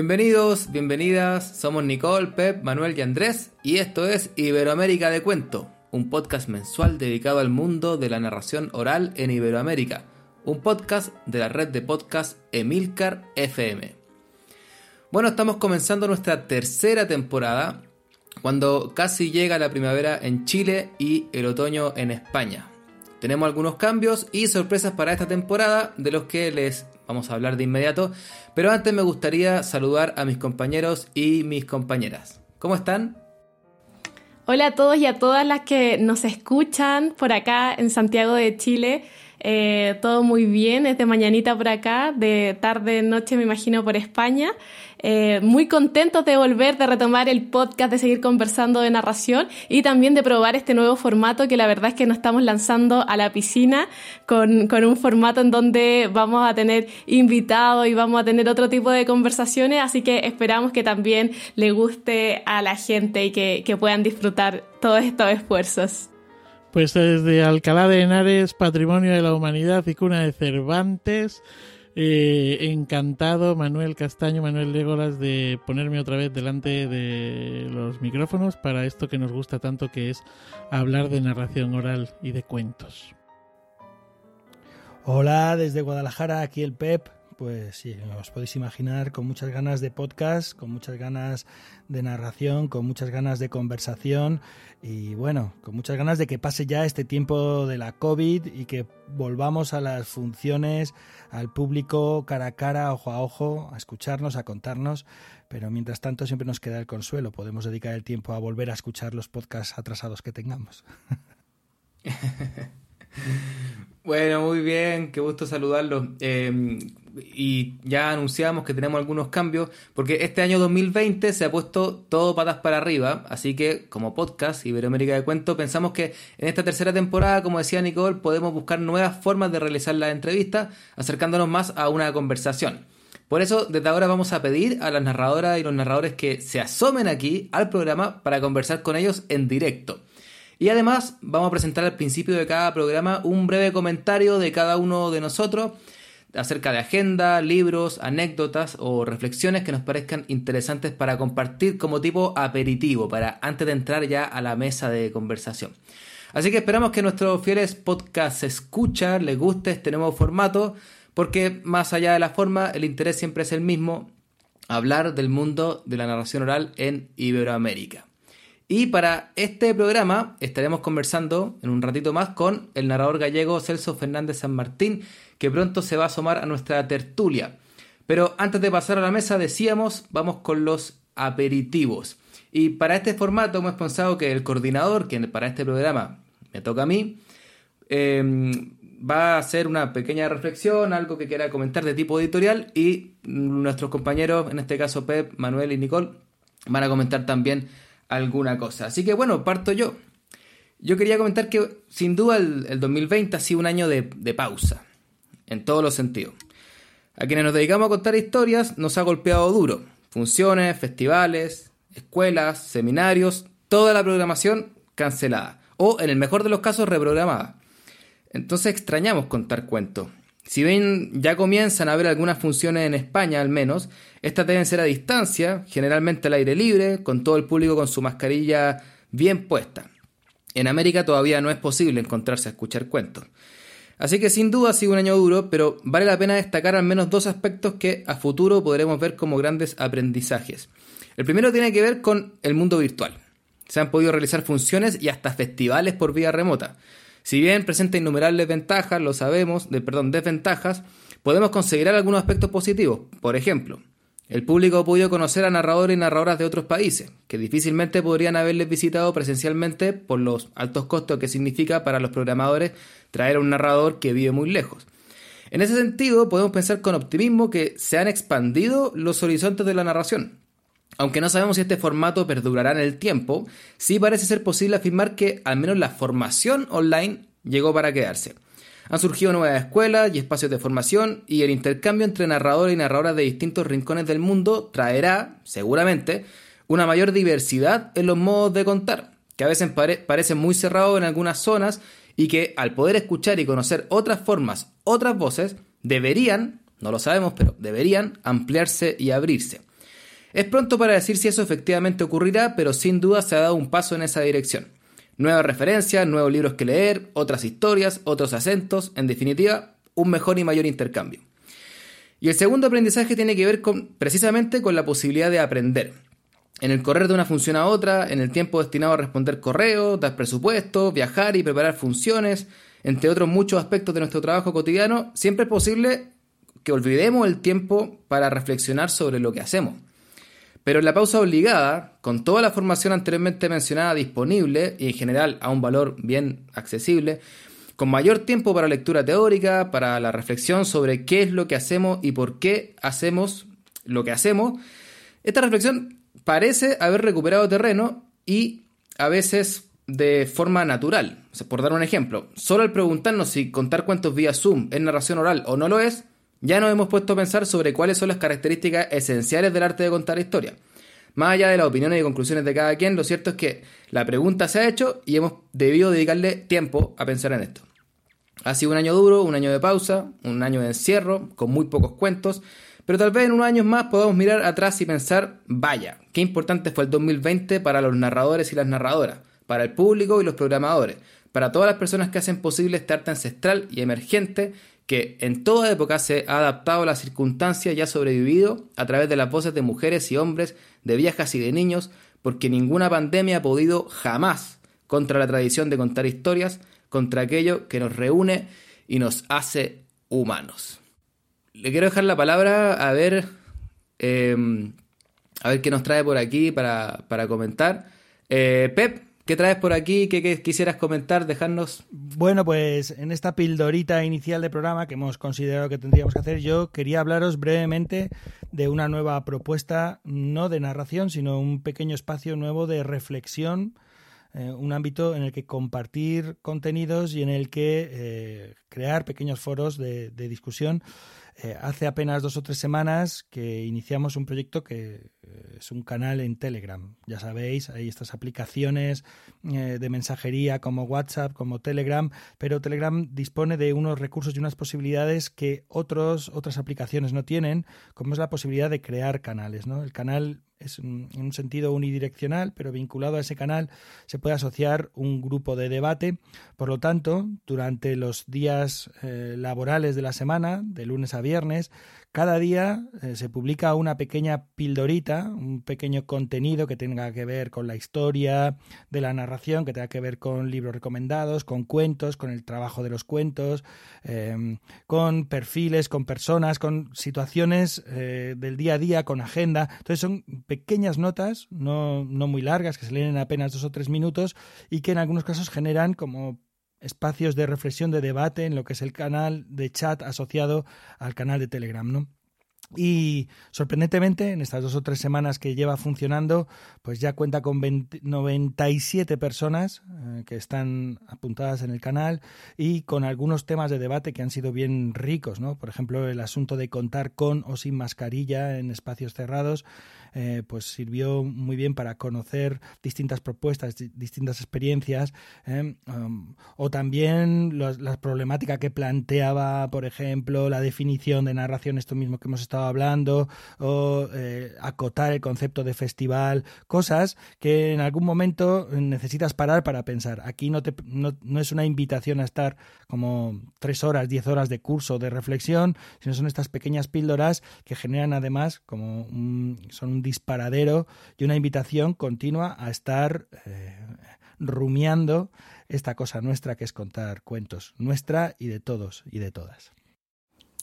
Bienvenidos, bienvenidas, somos Nicole, Pep, Manuel y Andrés y esto es Iberoamérica de Cuento, un podcast mensual dedicado al mundo de la narración oral en Iberoamérica, un podcast de la red de podcast Emilcar FM. Bueno, estamos comenzando nuestra tercera temporada, cuando casi llega la primavera en Chile y el otoño en España. Tenemos algunos cambios y sorpresas para esta temporada de los que les vamos a hablar de inmediato, pero antes me gustaría saludar a mis compañeros y mis compañeras. ¿Cómo están? Hola a todos y a todas las que nos escuchan por acá en Santiago de Chile. Eh, todo muy bien, es de mañanita por acá, de tarde, noche me imagino por España. Eh, muy contentos de volver, de retomar el podcast, de seguir conversando de narración y también de probar este nuevo formato que la verdad es que nos estamos lanzando a la piscina con, con un formato en donde vamos a tener invitados y vamos a tener otro tipo de conversaciones, así que esperamos que también le guste a la gente y que, que puedan disfrutar todos estos esfuerzos. Pues desde Alcalá de Henares, Patrimonio de la Humanidad y Cuna de Cervantes, eh, encantado Manuel Castaño, Manuel Legolas, de ponerme otra vez delante de los micrófonos para esto que nos gusta tanto que es hablar de narración oral y de cuentos. Hola, desde Guadalajara, aquí el Pep pues sí, os podéis imaginar con muchas ganas de podcast, con muchas ganas de narración, con muchas ganas de conversación y bueno, con muchas ganas de que pase ya este tiempo de la COVID y que volvamos a las funciones, al público cara a cara, ojo a ojo, a escucharnos, a contarnos, pero mientras tanto siempre nos queda el consuelo, podemos dedicar el tiempo a volver a escuchar los podcasts atrasados que tengamos. Bueno, muy bien, qué gusto saludarlos. Eh, y ya anunciamos que tenemos algunos cambios, porque este año 2020 se ha puesto todo patas para arriba, así que como podcast Iberoamérica de Cuento, pensamos que en esta tercera temporada, como decía Nicole, podemos buscar nuevas formas de realizar la entrevista, acercándonos más a una conversación. Por eso, desde ahora vamos a pedir a las narradoras y los narradores que se asomen aquí al programa para conversar con ellos en directo. Y además vamos a presentar al principio de cada programa un breve comentario de cada uno de nosotros acerca de agenda, libros, anécdotas o reflexiones que nos parezcan interesantes para compartir como tipo aperitivo, para antes de entrar ya a la mesa de conversación. Así que esperamos que nuestros fieles podcast escucha, les guste este nuevo formato, porque más allá de la forma, el interés siempre es el mismo, hablar del mundo de la narración oral en Iberoamérica. Y para este programa estaremos conversando en un ratito más con el narrador gallego Celso Fernández San Martín, que pronto se va a asomar a nuestra tertulia. Pero antes de pasar a la mesa, decíamos, vamos con los aperitivos. Y para este formato hemos pensado que el coordinador, que para este programa me toca a mí, em, va a hacer una pequeña reflexión, algo que quiera comentar de tipo editorial y nuestros compañeros, en este caso Pep, Manuel y Nicole, van a comentar también alguna cosa. Así que bueno, parto yo. Yo quería comentar que sin duda el, 2020 ha sido un año de, de, pausa, en todos los sentidos. A quienes nos dedicamos a contar historias nos ha golpeado duro. Funciones, festivales, escuelas, seminarios, toda la programación cancelada. O en el mejor de los casos reprogramada. Entonces extrañamos contar cuentos. Si bien ya comienzan a haber algunas funciones en España al menos, estas deben ser a distancia, generalmente al aire libre, con todo el público con su mascarilla bien puesta. En América todavía no es posible encontrarse a escuchar cuentos. Así que sin duda ha sido un año duro, pero vale la pena destacar al menos dos aspectos que a futuro podremos ver como grandes aprendizajes. El primero tiene que ver con el mundo virtual. Se han podido realizar funciones y hasta festivales por vía remota. Si bien presenta innumerables ventajas, lo sabemos, de, perdón, desventajas, podemos considerar algunos aspectos positivos. Por ejemplo, el público ha podido conocer a narradores y narradoras de otros países, que difícilmente podrían haberles visitado presencialmente por los altos costos que significa para los programadores traer a un narrador que vive muy lejos. En ese sentido, podemos pensar con optimismo que se han expandido los horizontes de la narración. Aunque no sabemos si este formato perdurará en el tiempo, sí parece ser posible afirmar que al menos la formación online llegó para quedarse. Han surgido nuevas escuelas y espacios de formación y el intercambio entre narradores y narradoras de distintos rincones del mundo traerá, seguramente, una mayor diversidad en los modos de contar, que a veces parecen muy cerrados en algunas zonas y que al poder escuchar y conocer otras formas, otras voces, deberían, no lo sabemos, pero deberían ampliarse y abrirse. Es pronto para decir si eso efectivamente ocurrirá, pero sin duda se ha dado un paso en esa dirección. Nuevas referencias, nuevos libros que leer, otras historias, otros acentos, en definitiva, un mejor y mayor intercambio. Y el segundo aprendizaje tiene que ver con, precisamente con la posibilidad de aprender. En el correr de una función a otra, en el tiempo destinado a responder correos, dar presupuestos, viajar y preparar funciones, entre otros muchos aspectos de nuestro trabajo cotidiano, siempre es posible que olvidemos el tiempo para reflexionar sobre lo que hacemos. Pero en la pausa obligada, con toda la formación anteriormente mencionada disponible y en general a un valor bien accesible, con mayor tiempo para lectura teórica, para la reflexión sobre qué es lo que hacemos y por qué hacemos lo que hacemos, esta reflexión parece haber recuperado terreno y a veces de forma natural. por dar un ejemplo, solo al preguntarnos si contar cuentos vía Zoom es narración oral o no lo es, ya nos hemos puesto a pensar sobre cuáles son las características esenciales del arte de contar historia. Más allá de las opiniones y conclusiones de cada quien, lo cierto es que la pregunta se ha hecho y hemos debido dedicarle tiempo a pensar en esto. Ha sido un año duro, un año de pausa, un año de encierro, con muy pocos cuentos, pero tal vez en unos años más podamos mirar atrás y pensar, vaya, qué importante fue el 2020 para los narradores y las narradoras, para el público y los programadores, para todas las personas que hacen posible este arte ancestral y emergente que en toda época se ha adaptado a las circunstancias y ha sobrevivido a través de las voces de mujeres y hombres, de viejas y de niños, porque ninguna pandemia ha podido jamás contra la tradición de contar historias, contra aquello que nos reúne y nos hace humanos. Le quiero dejar la palabra a ver, em, a ver qué nos trae por aquí para, comentar. Eh, Pep, ¿Qué traes por aquí? ¿Qué, quisieras comentar? Dejarnos. Bueno, pues en esta pildorita inicial de programa que hemos considerado que tendríamos que hacer, yo quería hablaros brevemente de una nueva propuesta, no de narración, sino un pequeño espacio nuevo de reflexión eh, un ámbito en el que compartir contenidos y en el que eh, crear pequeños foros de, discusión. Eh, hace apenas dos o tres semanas que iniciamos un proyecto que es un canal en Telegram. Ya sabéis, hay estas aplicaciones de mensajería como WhatsApp, como Telegram, pero Telegram dispone de unos recursos y unas posibilidades que otros, otras aplicaciones no tienen, como es la posibilidad de crear canales. ¿no? El canal es en un sentido unidireccional, pero vinculado a ese canal se puede asociar un grupo de debate. Por lo tanto, durante los días eh, laborales de la semana, de lunes a viernes, cada día eh, se publica una pequeña pildorita, un pequeño contenido que tenga que ver con la historia de la narración, que tenga que ver con libros recomendados, con cuentos, con el trabajo de los cuentos, em, con perfiles, con personas, con situaciones eh, del día a día, con agenda. Entonces son pequeñas notas, no, no muy largas, que se leen en apenas dos o tres minutos y que en algunos casos generan como espacios de reflexión, de debate en lo que es el canal de chat asociado al canal de Telegram, ¿no? Y sorprendentemente, en estas dos o tres semanas que lleva funcionando, pues ya cuenta con 97 personas eh, que están apuntadas en el canal y con algunos temas de debate que han sido bien ricos, ¿no? Por ejemplo, el asunto de contar con o sin mascarilla en espacios cerrados, eh, pues sirvió muy bien para conocer distintas propuestas, distintas experiencias, ¿eh? um, o también la problemática que planteaba, por ejemplo, la definición de narración, esto mismo que hemos estado hablando, o eh, acotar el concepto de festival, cosas que en algún momento necesitas parar para pensar. Aquí no, te, no, no es una invitación a estar como tres horas, diez horas de curso de reflexión, sino son estas pequeñas píldoras que generan además como son un disparadero y una invitación continua a estar eh, rumiando esta cosa nuestra que es contar cuentos, nuestra y de todos y de todas.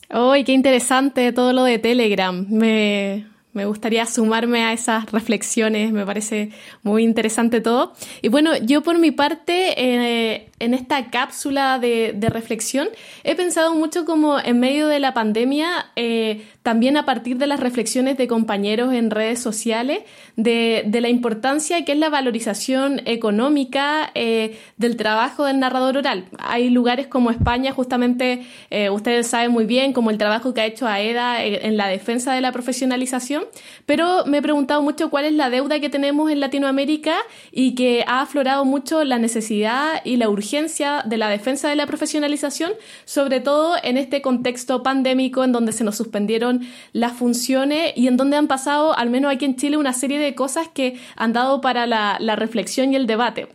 ¡Ay, qué interesante todo lo de Telegram! Me, me gustaría sumarme a esas reflexiones, me parece muy interesante todo. Y bueno, yo por mi parte, eh, en esta cápsula de, reflexión, he pensado mucho como en medio de la pandemia, eh, también a partir de las reflexiones de compañeros en redes sociales, de, la importancia que es la valorización económica eh, del trabajo del narrador oral. Hay lugares como España, justamente ustedes saben muy bien, como el trabajo que ha hecho AEDA en la defensa de la profesionalización, pero me he preguntado mucho cuál es la deuda que tenemos en Latinoamérica y que ha aflorado mucho la necesidad y la urgencia urgencia de la defensa de la profesionalización, sobre todo en este contexto pandémico en donde se nos suspendieron las funciones y en donde han pasado, al menos aquí en Chile, una serie de cosas que han dado para la, la reflexión y el debate.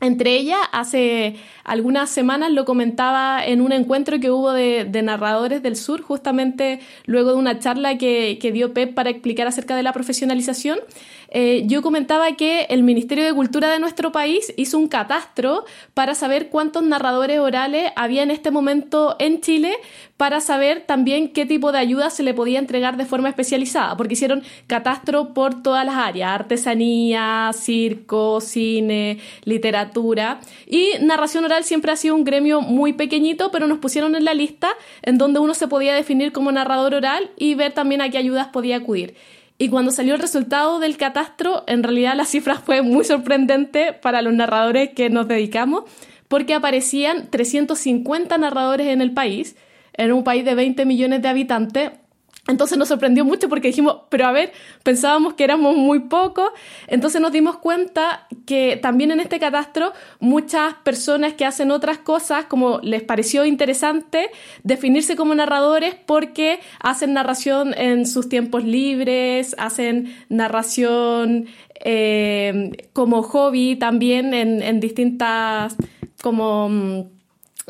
Entre ellas, hace algunas semanas lo comentaba en un encuentro que hubo de, narradores del sur, justamente luego de una charla que, que, dio Pep para explicar acerca de la profesionalización. Eh, yo comentaba que el Ministerio de Cultura de nuestro país hizo un catastro para saber cuántos narradores orales había en este momento en Chile, para saber también qué tipo de ayuda se le podía entregar de forma especializada, porque hicieron catastro por todas las áreas, artesanía, circo, cine, literatura, y narración oral siempre ha sido un gremio muy pequeñito, pero nos pusieron en la lista en donde uno se podía definir como narrador oral y ver también a qué ayudas podía acudir. Y cuando salió el resultado del catastro, en realidad la cifra fue muy sorprendente para los narradores que nos dedicamos, porque aparecían 350 narradores en el país, en un país de 20 millones de habitantes, entonces nos sorprendió mucho porque dijimos, pero a ver, pensábamos que éramos muy pocos. Entonces nos dimos cuenta que también en este catastro muchas personas que hacen otras cosas, como les pareció interesante definirse como narradores porque hacen narración en sus tiempos libres, hacen narración eh, como hobby también en, en distintas, como mm,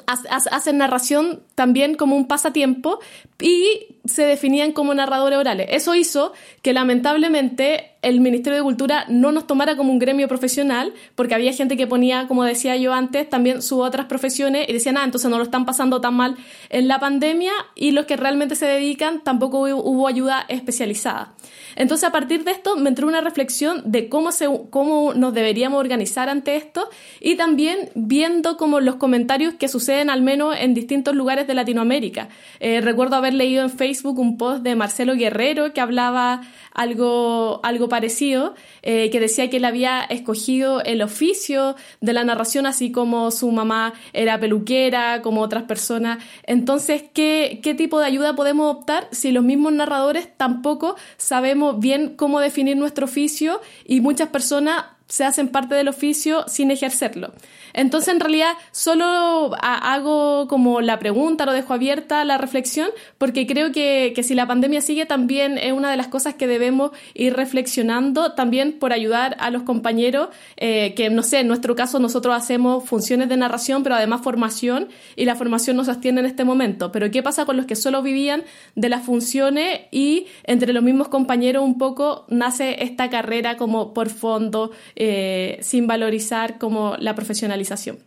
hacen narración también como un pasatiempo y se definían como narradores orales. Eso hizo que lamentablemente el Ministerio de Cultura no nos tomara como un gremio profesional, porque había gente que ponía, como decía yo antes, también sus otras profesiones y decían, ah, entonces no lo están pasando tan mal en la pandemia y los que realmente se dedican tampoco hubo ayuda especializada. Entonces, a partir de esto, me entró una reflexión de cómo, se, cómo nos deberíamos organizar ante esto y también viendo como los comentarios que suceden al menos en distintos lugares de Latinoamérica. Eh, recuerdo haber leído en Facebook un post de Marcelo Guerrero que hablaba algo, algo parecido, eh, que decía que él había escogido el oficio de la narración, así como su mamá era peluquera, como otras personas. Entonces, ¿qué, qué tipo de ayuda podemos optar si los mismos narradores tampoco sabemos bien cómo definir nuestro oficio y muchas personas se hacen parte del oficio sin ejercerlo. Entonces, en realidad, solo hago como la pregunta, lo dejo abierta la reflexión, porque creo que, si la pandemia sigue, también es una de las cosas que debemos ir reflexionando, también por ayudar a los compañeros, eh, que no sé, en nuestro caso nosotros hacemos funciones de narración, pero además formación, y la formación nos sostiene en este momento. Pero ¿qué pasa con los que solo vivían de las funciones y entre los mismos compañeros un poco nace esta carrera como por fondo, eh, sin valorizar como la profesionalización.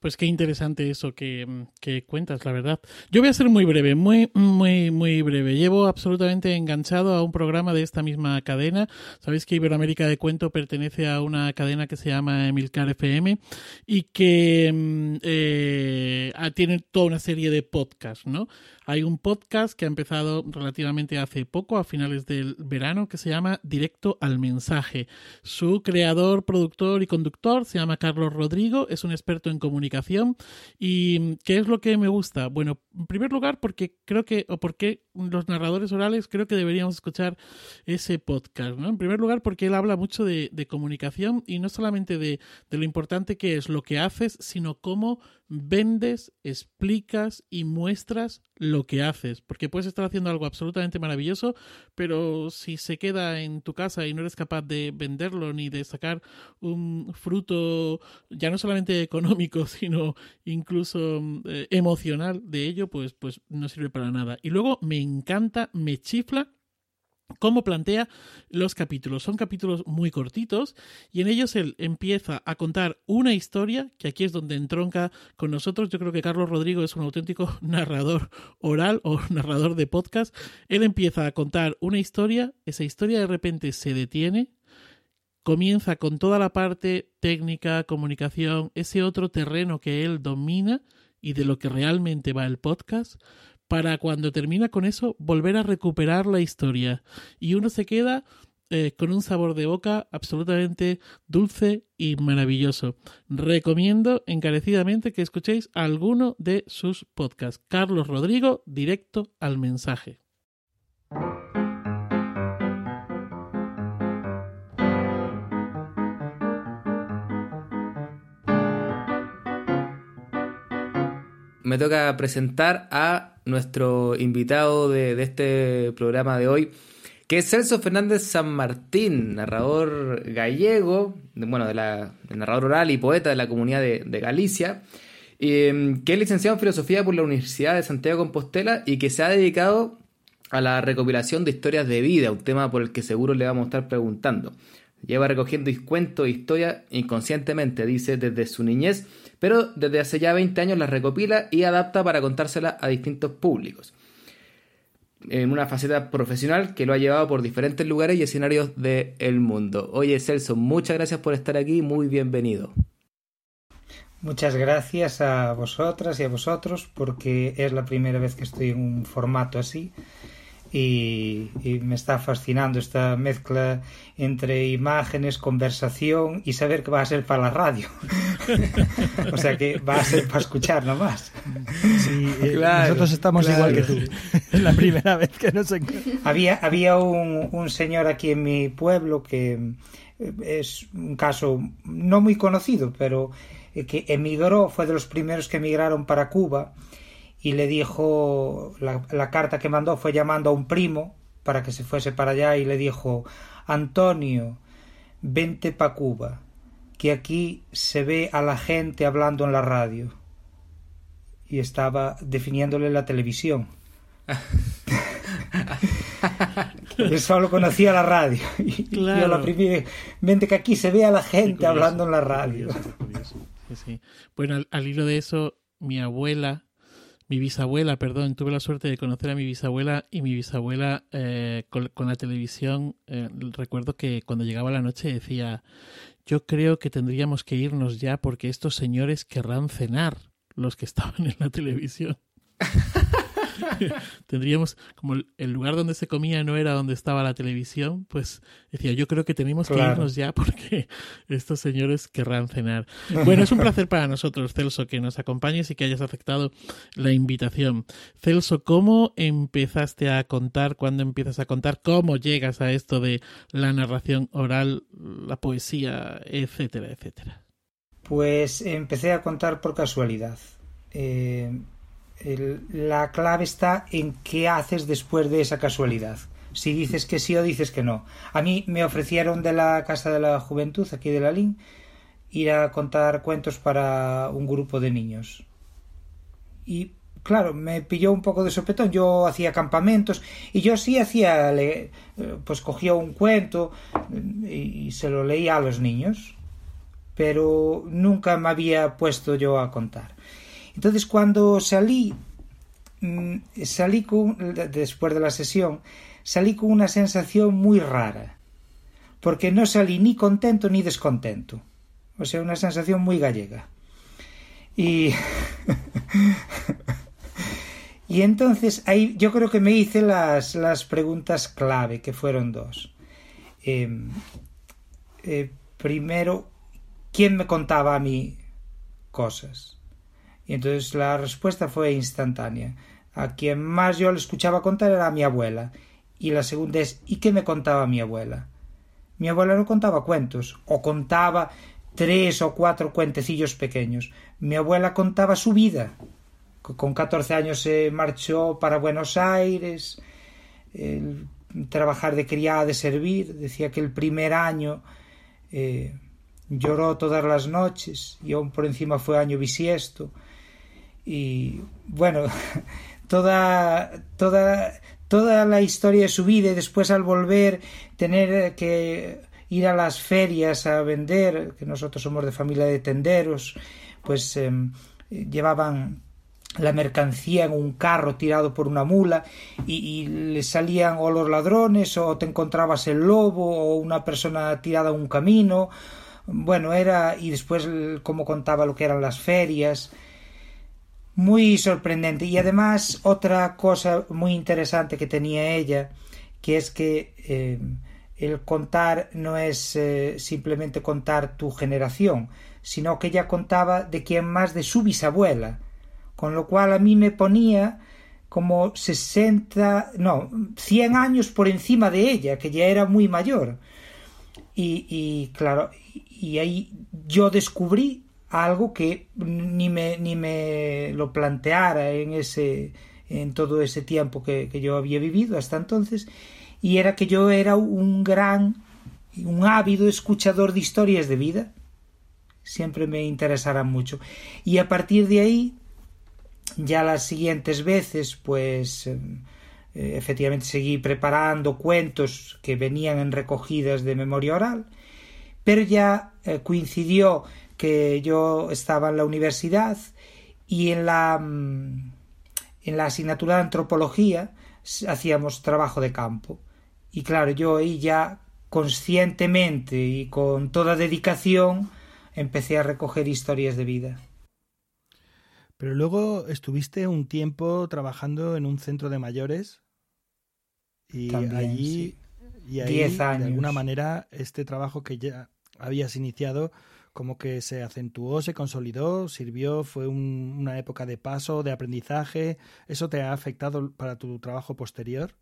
Pues qué interesante eso que, que, cuentas, la verdad. Yo voy a ser muy breve, muy, muy, muy breve. Llevo absolutamente enganchado a un programa de esta misma cadena. Sabéis que Iberoamérica de Cuento pertenece a una cadena que se llama Emilcar FM y que mm, eh, tiene toda una serie de podcasts, ¿no? Hay un podcast que ha empezado relativamente hace poco, a finales del verano, que se llama Directo al Mensaje. Su creador, productor y conductor se llama Carlos Rodrigo, es un experto en comunicación. ¿Y qué es lo que me gusta? Bueno, en primer lugar, porque creo que, o porque los narradores orales creo que deberíamos escuchar ese podcast, ¿no? En primer lugar, porque él habla mucho de, comunicación y no solamente de, de lo importante que es lo que haces, sino cómo vendes, explicas y muestras lo que haces, porque puedes estar haciendo algo absolutamente maravilloso, pero si se queda en tu casa y no eres capaz de venderlo ni de sacar un fruto ya no solamente económico, sino incluso eh, emocional de ello, pues, pues no sirve para nada. Y luego me encanta, me chifla cómo plantea los capítulos. Son capítulos muy cortitos y en ellos él empieza a contar una historia, que aquí es donde entronca con nosotros. Yo creo que Carlos Rodrigo es un auténtico narrador oral o narrador de podcast. Él empieza a contar una historia, esa historia de repente se detiene, comienza con toda la parte técnica, comunicación, ese otro terreno que él domina y de lo que realmente va el podcast para cuando termina con eso volver a recuperar la historia. Y uno se queda eh, con un sabor de boca absolutamente dulce y maravilloso. Recomiendo encarecidamente que escuchéis alguno de sus podcasts. Carlos Rodrigo, directo al mensaje. me toca presentar a nuestro invitado de, este programa de hoy, que es Celso Fernández San Martín, narrador gallego, bueno, de la, narrador oral y poeta de la comunidad de, Galicia, em, que es licenciado en filosofía por la Universidad de Santiago de Compostela y que se ha dedicado a la recopilación de historias de vida, un tema por el que seguro le vamos a estar preguntando. Lleva recogiendo cuentos e historias inconscientemente, dice, desde su niñez, pero desde hace ya 20 años las recopila y adapta para contárselas a distintos públicos. En una faceta profesional que lo ha llevado por diferentes lugares y escenarios del mundo. Oye, Celso, muchas gracias por estar aquí, muy bienvenido. Muchas gracias a vosotras y a vosotros porque es la primera vez que estoy en un formato así y, me está fascinando esta mezcla entre imágenes, conversación y saber que va a ser para la radio. o sea que va a ser para escuchar nomás. Sí, eh, nosotros estamos igual que tú. Es la primera vez que nos Había, había un, un señor aquí en mi pueblo que eh, es un caso no muy conocido, pero eh, que emigró, fue de los primeros que emigraron para Cuba y le dijo, la, carta que mandó fue llamando a un primo para que se fuese para allá y le dijo, Antonio, vente pa Cuba, que aquí se ve a la gente hablando en la radio. Y estaba definiéndole la televisión. Él solo conocía la radio. Y yo la primera, vente que aquí se ve a la gente hablando en la radio. Bueno, al hilo de eso, mi abuela mi bisabuela, perdón, tuve la suerte de conocer a mi bisabuela y mi bisabuela eh, con, la televisión, eh, recuerdo que cuando llegaba la noche decía, yo creo que tendríamos que irnos ya porque estos señores querrán cenar, los que estaban en la televisión. tendríamos, como el lugar donde se comía no era donde estaba la televisión, pues decía, yo creo que tenemos que irnos ya porque estos señores querrán cenar. Bueno, es un placer para nosotros, Celso, que nos acompañes y que hayas aceptado la invitación. Celso, ¿cómo empezaste a contar? ¿Cuándo empiezas a contar? ¿Cómo llegas a esto de la narración oral, la poesía, etcétera, etcétera? Pues empecé a contar por casualidad. Eh, la clave está en qué haces después de esa casualidad. Si dices que sí o dices que no. A mí me ofrecieron de la Casa de la Juventud, aquí de la LIN, ir a contar cuentos para un grupo de niños. Y claro, me pilló un poco de sopetón. Yo hacía campamentos y yo sí hacía, pues cogía un cuento y se lo leía a los niños, pero nunca me había puesto yo a contar. Entonces cuando salí, mm, salí después de la sesión, salí con una sensación muy rara, porque no salí ni contento ni descontento, o sea, una sensación muy gallega. Y, y entonces ahí yo creo que me hice las, las preguntas clave, que fueron dos. Em, eh, primero, ¿quién me contaba a mí cosas? Entonces la respuesta fue instantánea. A quien más yo le escuchaba contar era a mi abuela. Y la segunda es ¿y qué me contaba mi abuela? Mi abuela no contaba cuentos, o contaba tres o cuatro cuentecillos pequeños. Mi abuela contaba su vida. Con catorce años se marchó para Buenos Aires, el trabajar de criada, de servir. Decía que el primer año eh, lloró todas las noches y aún por encima fue año bisiesto y bueno, toda, toda, toda la historia de su vida y después al volver tener que ir a las ferias a vender, que nosotros somos de familia de tenderos, pues em, llevaban la mercancía en un carro tirado por una mula y, y, le salían o los ladrones o te encontrabas el lobo o una persona tirada en un camino. Bueno era y después como contaba lo que eran las ferias muy sorprendente. Y además otra cosa muy interesante que tenía ella, que es que eh, el contar no es eh, simplemente contar tu generación, sino que ella contaba de quién más de su bisabuela, con lo cual a mí me ponía como sesenta, no, cien años por encima de ella, que ya era muy mayor. Y, y claro, y ahí yo descubrí algo que ni me, ni me lo planteara en ese en todo ese tiempo que, que yo había vivido hasta entonces. Y era que yo era un gran un ávido escuchador de historias de vida. Siempre me interesarán mucho. Y a partir de ahí ya las siguientes veces pues eh, efectivamente seguí preparando cuentos que venían en recogidas de memoria oral. Pero ya eh, coincidió que yo estaba en la universidad y en la mm, en la asignatura de antropología hacíamos trabajo de campo y claro yo ahí ya conscientemente y con toda dedicación empecé a recoger historias de vida. Pero luego estuviste un tiempo trabajando en un centro de mayores y allí y ahí, Diez años. de alguna manera este trabajo que ya habías iniciado como que se acentuó, se consolidó, sirvió, fue un, una época de paso, de aprendizaje. ¿Eso te ha afectado para tu trabajo posterior?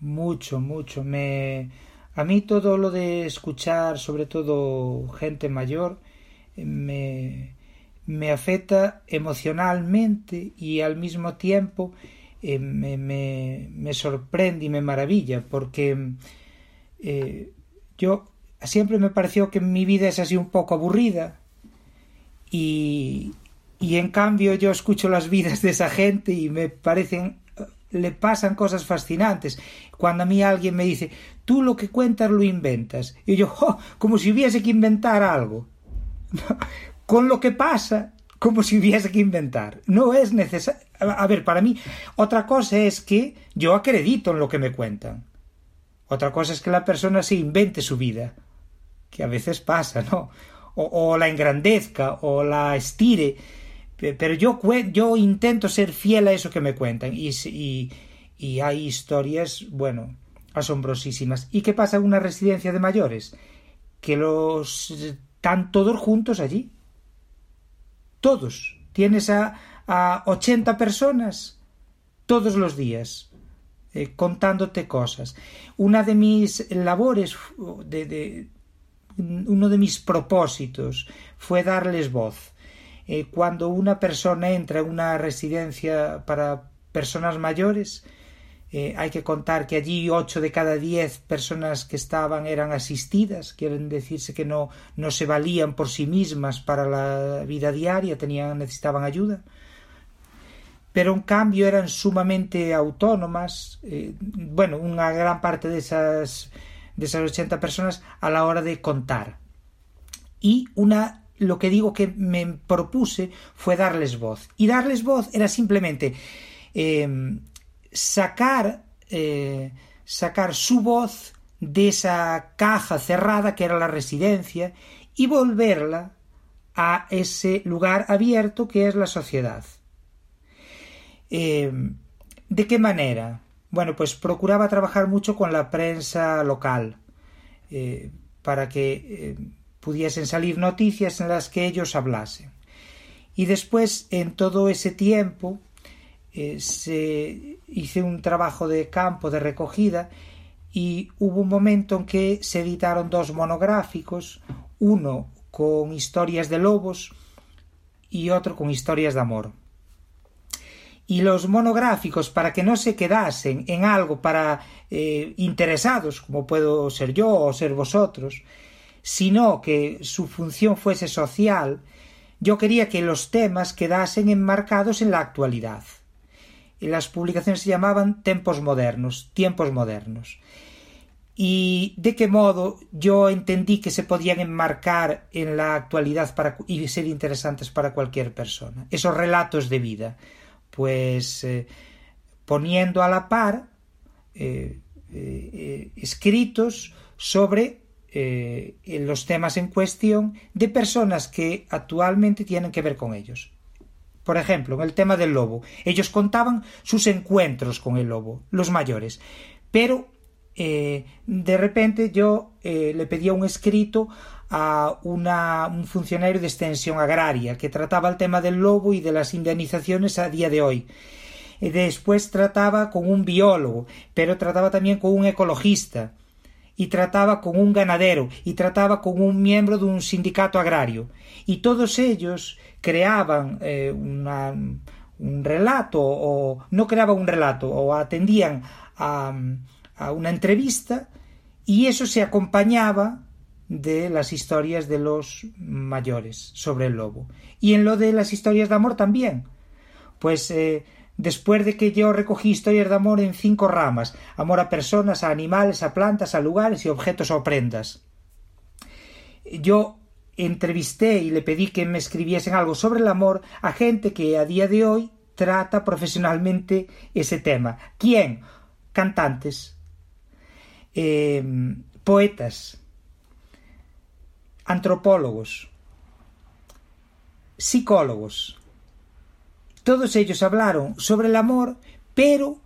Mucho, mucho. Me a mí todo lo de escuchar, sobre todo gente mayor, me, me afecta emocionalmente y al mismo tiempo eh, me, me, me, sorprende y me maravilla porque eh, yo siempre me pareció que mi vida es así un poco aburrida y, y en cambio yo escucho las vidas de esa gente y me parecen le pasan cosas fascinantes. Cuando a mí alguien me dice, tú lo que cuentas lo inventas, y yo, oh, como si hubiese que inventar algo. Con lo que pasa, como si hubiese que inventar. No es necesario. A ver, para mí, otra cosa es que yo acredito en lo que me cuentan. Otra cosa es que la persona se invente su vida, que a veces pasa, ¿no? O, la engrandezca, o la estire pero yo, yo intento ser fiel a eso que me cuentan y, y, hay historias, bueno, asombrosísimas. ¿Y qué pasa en una residencia de mayores? Que los están todos juntos allí. Todos. Tienes a, a 80 personas todos los días eh, contándote cosas. Una de mis labores, de, uno de mis propósitos fue darles voz eh, cuando una persona entra en una residencia para personas mayores, eh, hay que contar que allí ocho de cada diez personas que estaban eran asistidas, quieren decirse que no, no se valían por sí mismas para la vida diaria, tenían, necesitaban ayuda. Pero en cambio eran sumamente autónomas, eh, bueno, una gran parte de esas, de esas 80 personas a la hora de contar. Y una lo que digo que me propuse fue darles voz. Y darles voz era simplemente eh, sacar, eh, sacar su voz de esa caja cerrada que era la residencia y volverla a ese lugar abierto que es la sociedad. Eh, ¿De qué manera? Bueno, pues procuraba trabajar mucho con la prensa local eh, para que eh, pudiesen salir noticias en las que ellos hablasen. Y después, en todo ese tiempo, eh, se hice un trabajo de campo de recogida y hubo un momento en que se editaron dos monográficos, uno con historias de lobos y otro con historias de amor. Y los monográficos, para que no se quedasen en algo para eh, interesados, como puedo ser yo o ser vosotros, sino que su función fuese social, yo quería que los temas quedasen enmarcados en la actualidad. Las publicaciones se llamaban Tempos Modernos, Tiempos Modernos. Y de qué modo yo entendí que se podían enmarcar en la actualidad para, y ser interesantes para cualquier persona. Esos relatos de vida, pues eh, poniendo a la par eh, eh, escritos sobre los temas en cuestión de personas que actualmente tienen que ver con ellos. Por ejemplo, en el tema del lobo, ellos contaban sus encuentros con el lobo, los mayores, pero de repente yo le pedía un escrito a un funcionario de extensión agraria que trataba el tema del lobo y de las indemnizaciones a día de hoy. Después trataba con un biólogo, pero trataba también con un ecologista y trataba con un ganadero y trataba con un miembro de un sindicato agrario y todos ellos creaban eh, un relato o no creaban un relato o atendían a una entrevista y eso se acompañaba de las historias de los mayores sobre el lobo. Y en lo de las historias de amor también. Pues eh, después de que yo recogí historias de amor en cinco ramas, amor a personas, a animales, a plantas, a lugares y objetos o prendas. Yo entrevisté y le pedí que me escribiesen algo sobre el amor a gente que a día de hoy trata profesionalmente ese tema. ¿Quién? Cantantes, eh, poetas, antropólogos, psicólogos. Todos ellos hablaron sobre el amor, pero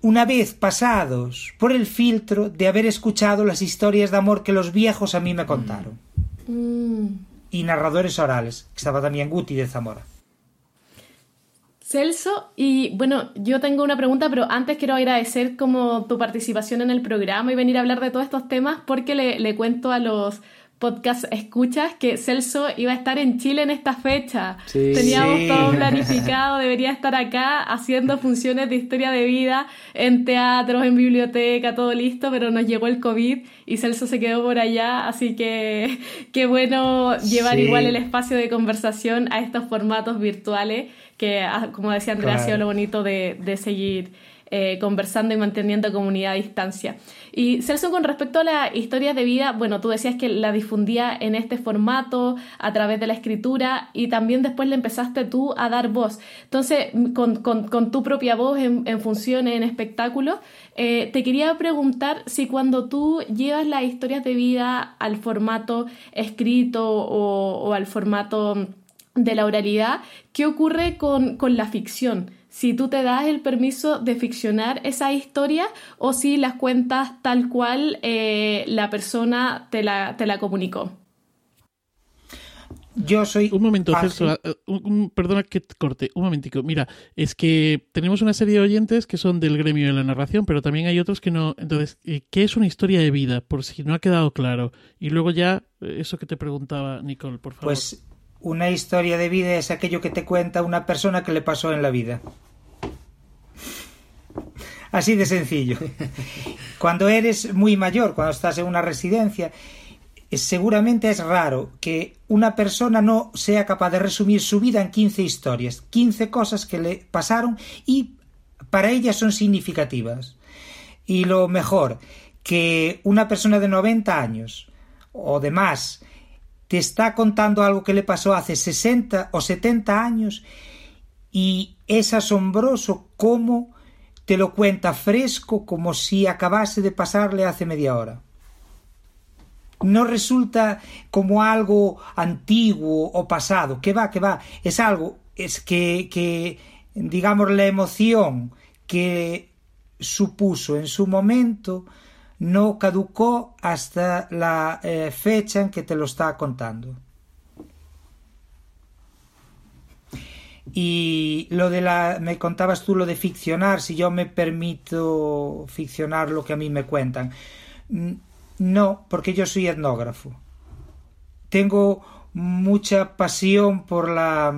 una vez pasados por el filtro de haber escuchado las historias de amor que los viejos a mí me contaron. Mm. Y narradores orales, que estaba también Guti de Zamora. Celso, y bueno, yo tengo una pregunta, pero antes quiero agradecer como tu participación en el programa y venir a hablar de todos estos temas porque le, le cuento a los podcast escuchas que Celso iba a estar en Chile en esta fecha. Teníamos todo planificado, debería estar acá haciendo funciones de historia de vida en teatros, en biblioteca, todo listo, pero nos llegó el COVID y Celso se quedó por allá, así que qué bueno llevar igual el espacio de conversación a estos formatos virtuales que, ah, como decía Andrea, ha sido lo bonito de, de seguir eh, conversando y manteniendo comunidad a distancia. Y Celso, con respecto a la historia de vida, bueno, tú decías que la difundía en este formato, a través de la escritura, y también después le empezaste tú a dar voz. Entonces, con, con, tu propia voz en, en funciones, en espectáculos, eh, te quería preguntar si cuando tú llevas las historias de vida al formato escrito o, o al formato de la oralidad, ¿qué ocurre con, con la ficción? si tú te das el permiso de ficcionar esa historia o si las cuentas tal cual eh, la persona te la, te la comunicó. Yo soy. Un momento, Celso, eh, perdona que te corte, un momentico. Mira, es que tenemos una serie de oyentes que son del gremio de la narración, pero también hay otros que no. Entonces, eh, ¿qué es una historia de vida? Por si no ha quedado claro. Y luego ya, eso que te preguntaba, Nicole, por favor. Pues una historia de vida es aquello que te cuenta una persona que le pasó en la vida. Así de sencillo. Cuando eres muy mayor, cuando estás en una residencia, seguramente es raro que una persona no sea capaz de resumir su vida en 15 historias, 15 cosas que le pasaron y para ellas son significativas. Y lo mejor, que una persona de 90 años o de más te está contando algo que le pasó hace 60 o 70 años y es asombroso cómo te lo cuenta fresco como si acabase de pasarle hace media hora. No resulta como algo antiguo o pasado, que va, que va, es algo, es que, que digamos, la emoción que supuso en su momento no caducó hasta la eh, fecha en que te lo está contando. Y lo de la. Me contabas tú lo de ficcionar, si yo me permito ficcionar lo que a mí me cuentan. No, porque yo soy etnógrafo. Tengo mucha pasión por la.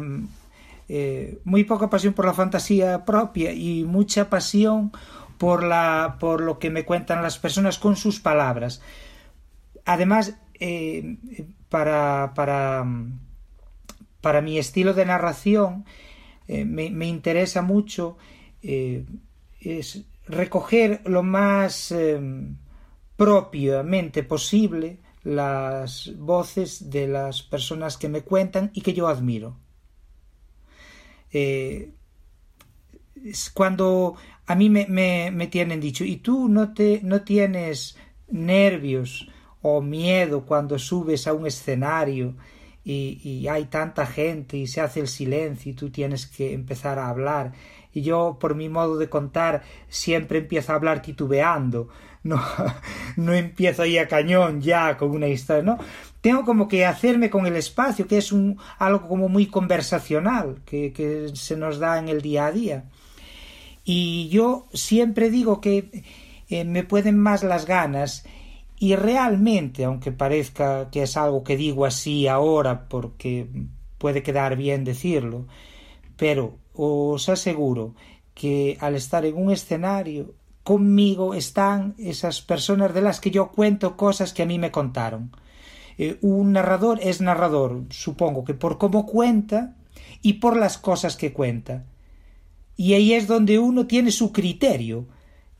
Eh, muy poca pasión por la fantasía propia y mucha pasión por, la, por lo que me cuentan las personas con sus palabras. Además, eh, para, para, para, mi estilo de narración, eh, me, me, interesa mucho eh, es recoger lo más propiamente posible las voces de las personas que me cuentan y que yo admiro. cuando a mí me, me, me tienen dicho, ¿y tú no, te, no tienes nervios o miedo cuando subes a un escenario y, y, hay tanta gente y se hace el silencio y tú tienes que empezar a hablar? Y yo, por mi modo de contar, siempre empiezo a hablar titubeando, no, no empiezo ahí a cañón ya con una historia, ¿no? Tengo como que hacerme con el espacio, que es un, algo como muy conversacional, que, que se nos da en el día a día. Y yo siempre digo que eh, me pueden más las ganas y realmente, aunque parezca que es algo que digo así ahora porque puede quedar bien decirlo, pero os aseguro que al estar en un escenario conmigo están esas personas de las que yo cuento cosas que a mí me contaron. Eh, un narrador es narrador, supongo que por cómo cuenta y por las cosas que cuenta. Y ahí es donde uno tiene su criterio,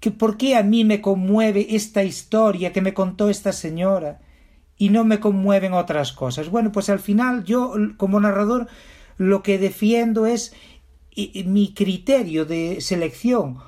que por qué a mí me conmueve esta historia que me contó esta señora y no me conmueven otras cosas. Bueno, pues al final yo como narrador lo que defiendo es mi criterio de selección,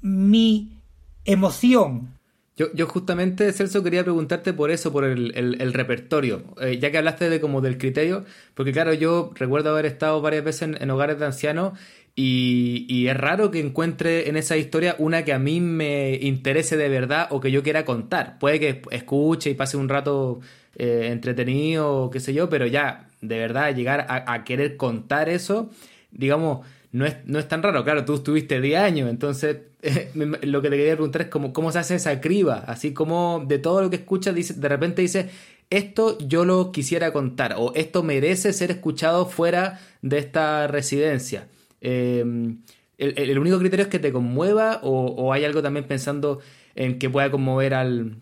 mi emoción. Yo, yo justamente, Celso, quería preguntarte por eso, por el, repertorio, eh, ya que hablaste de como del criterio, porque claro, yo recuerdo haber estado varias veces en, hogares de ancianos y, y, es raro que encuentre en esa historia una que a mí me interese de verdad o que yo quiera contar. Puede que escuche y pase un rato eh, entretenido, qué sé yo, pero ya, de verdad, llegar a, querer contar eso, digamos, no es, no es tan raro. Claro, tú estuviste 10 años, entonces lo que te quería preguntar es cómo, cómo se hace esa criba, así como de todo lo que escuchas, dice, de repente dice, esto yo lo quisiera contar, o esto merece ser escuchado fuera de esta residencia. Em, el, único criterio es que te conmueva o, o, hay algo también pensando en que pueda conmover al,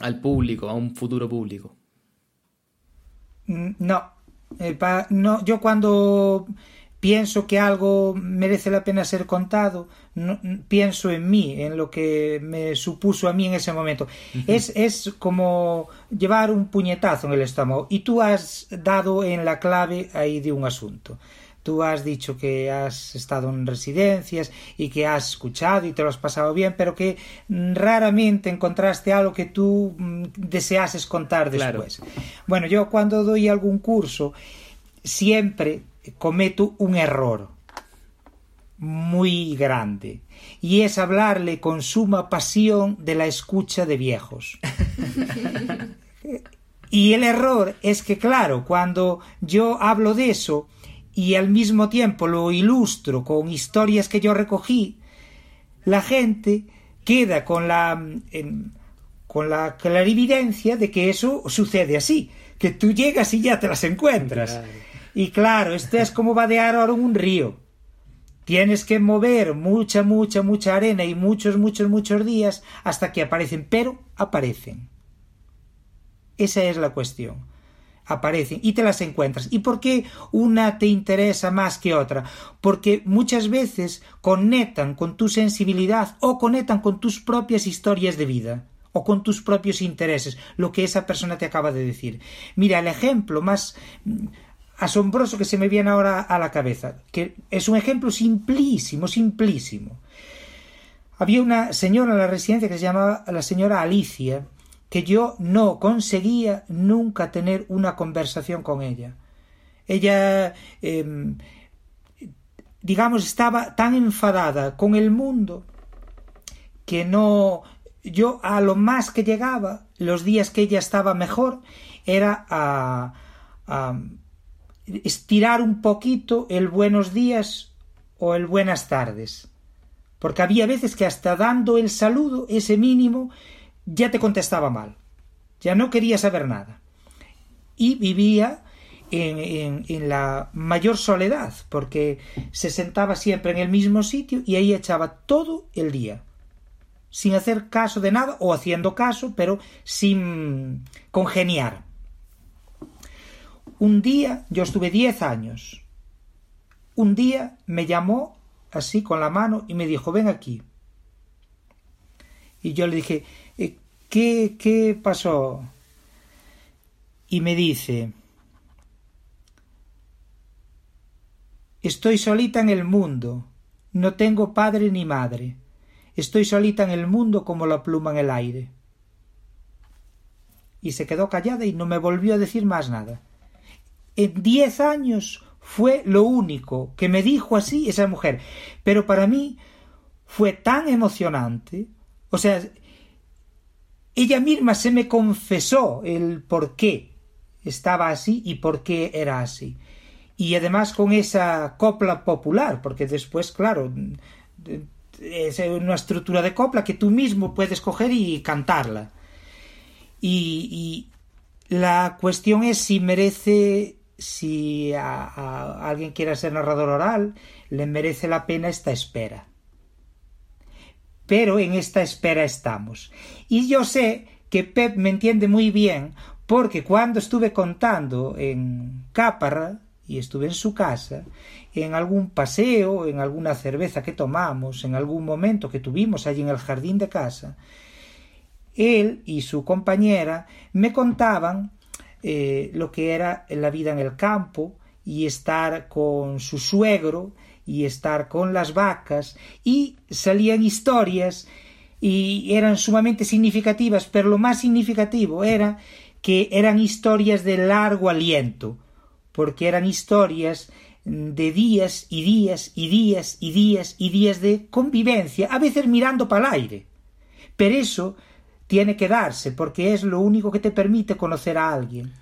al público, a un futuro público. Mm, no, eh, no, yo cuando pienso que algo merece la pena ser contado, no, pienso en mí, en lo que me supuso a mí en ese momento. es, es como llevar un puñetazo en el estómago y tú has dado en la clave ahí de un asunto. Tú has dicho que has estado en residencias y que has escuchado y te lo has pasado bien, pero que raramente encontraste algo que tú mm, deseases contar después. Bueno, yo cuando doy algún curso siempre cometo un error muy grande y es hablarle con suma pasión de la escucha de viejos. y el error es que, claro, cuando yo hablo de eso, y al mismo tiempo lo ilustro con historias que yo recogí, la gente queda con la em, con la clarividencia de que eso sucede así, que tú llegas y ya te las encuentras. Y claro, esto es como vadear ahora un río. Tienes que mover mucha, mucha, mucha arena y muchos, muchos, muchos días hasta que aparecen, pero aparecen. Esa es la cuestión aparecen y te las encuentras. ¿Y por qué una te interesa más que otra? Porque muchas veces conectan con tu sensibilidad o conectan con tus propias historias de vida o con tus propios intereses, lo que esa persona te acaba de decir. Mira, el ejemplo más mm, asombroso que se me viene ahora a la cabeza, que es un ejemplo simplísimo, simplísimo. Había una señora en la residencia que se llamaba la señora Alicia, que yo no conseguía nunca tener una conversación con ella. Ella, em, digamos, estaba tan enfadada con el mundo que no... Yo a lo más que llegaba, los días que ella estaba mejor, era a, a estirar un poquito el buenos días o el buenas tardes. Porque había veces que hasta dando el saludo, ese mínimo, ya te contestaba mal, ya no quería saber nada. Y vivía en, la mayor soledad, porque se sentaba siempre en el mismo sitio y ahí echaba todo el día, sin hacer caso de nada, o haciendo caso, pero sin congeniar. Un día, yo estuve diez años, un día me llamó así con la mano y me dijo, ven aquí. Y yo le dije, ¿qué, qué pasó? Y me dice, estoy solita en el mundo, no tengo padre ni madre, estoy solita en el mundo como la pluma en el aire. Y se quedó callada y no me volvió a decir más nada. En diez años fue lo único que me dijo así esa mujer. Pero para mí fue tan emocionante. O sea, ella misma se me confesó el por qué estaba así y por qué era así. Y además con esa copla popular, porque después, claro, es una estructura de copla que tú mismo puedes coger y cantarla. Y, la cuestión es si merece, si a, alguien quiera ser narrador oral, le merece la pena esta espera. Pero en esta espera estamos. Y yo sé que Pep me entiende muy bien porque cuando estuve contando en Cáparra y estuve en su casa, en algún paseo, en alguna cerveza que tomamos, en algún momento que tuvimos allí en el jardín de casa, él y su compañera me contaban eh, lo que era la vida en el campo y estar con su suegro y estar con las vacas y salían historias y eran sumamente significativas, pero lo más significativo era que eran historias de largo aliento, porque eran historias de días y días y días y días y días de convivencia, a veces mirando para el aire. Pero eso tiene que darse, porque es lo único que te permite conocer a alguien.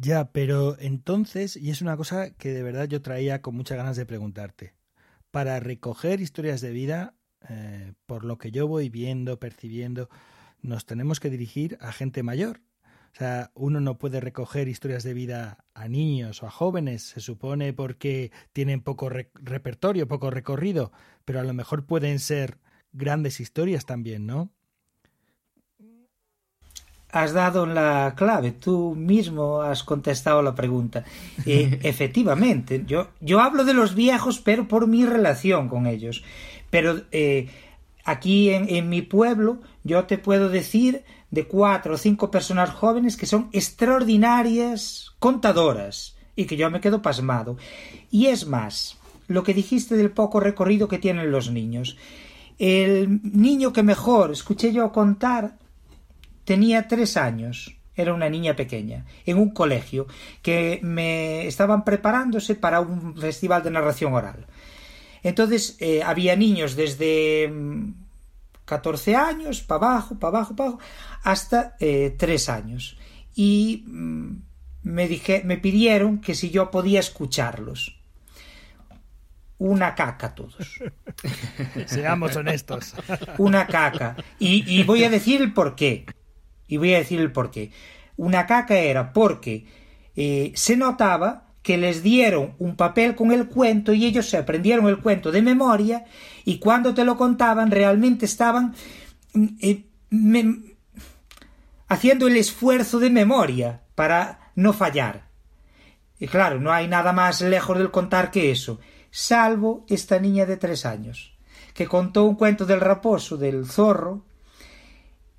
Ya, pero entonces, y es una cosa que de verdad yo traía con muchas ganas de preguntarte, para recoger historias de vida, eh, por lo que yo voy viendo, percibiendo, nos tenemos que dirigir a gente mayor, o sea, uno no puede recoger historias de vida a niños o a jóvenes, se supone porque tienen poco repertorio, poco recorrido, pero a lo mejor pueden ser grandes historias también, ¿no? Has dado la clave, tú mismo has contestado la pregunta. Eh, efectivamente, yo, yo hablo de los viejos, pero por mi relación con ellos. Pero eh, aquí en, en mi pueblo yo te puedo decir de cuatro o cinco personas jóvenes que son extraordinarias contadoras y que yo me quedo pasmado. Y es más, lo que dijiste del poco recorrido que tienen los niños. El niño que mejor escuché yo contar tenía tres años. Era una niña pequeña, en un colegio, que me estaban preparándose para un festival de narración oral. Entonces eh, había niños desde 14 mm, años, para abajo, para abajo, para abajo, hasta eh, tres años. Y mm, me, dije, me pidieron que si yo podía escucharlos. Una caca todos. Seamos honestos. Una caca. Y, voy a decir el por qué. Y voy a decir el por qué. Una caca era porque eh, se notaba que les dieron un papel con el cuento y ellos se aprendieron el cuento de memoria y cuando te lo contaban realmente estaban mm, eh, haciendo el esfuerzo de memoria para no fallar. Y claro, no hay nada más lejos del contar que eso, salvo esta niña de tres años, que contó un cuento del raposo, del zorro,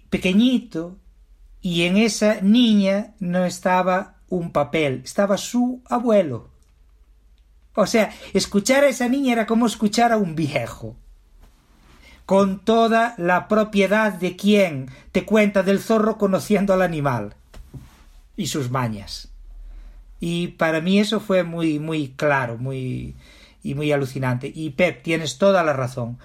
pequeñito, y en esa niña no estaba un papel, estaba su abuelo. O sea, escuchar a esa niña era como escuchar a un viejo con toda la propiedad de quien te cuenta del zorro conociendo al animal y sus mañas. Y para mí eso fue muy, muy claro, muy y muy alucinante. Y Pep, tienes toda la razón.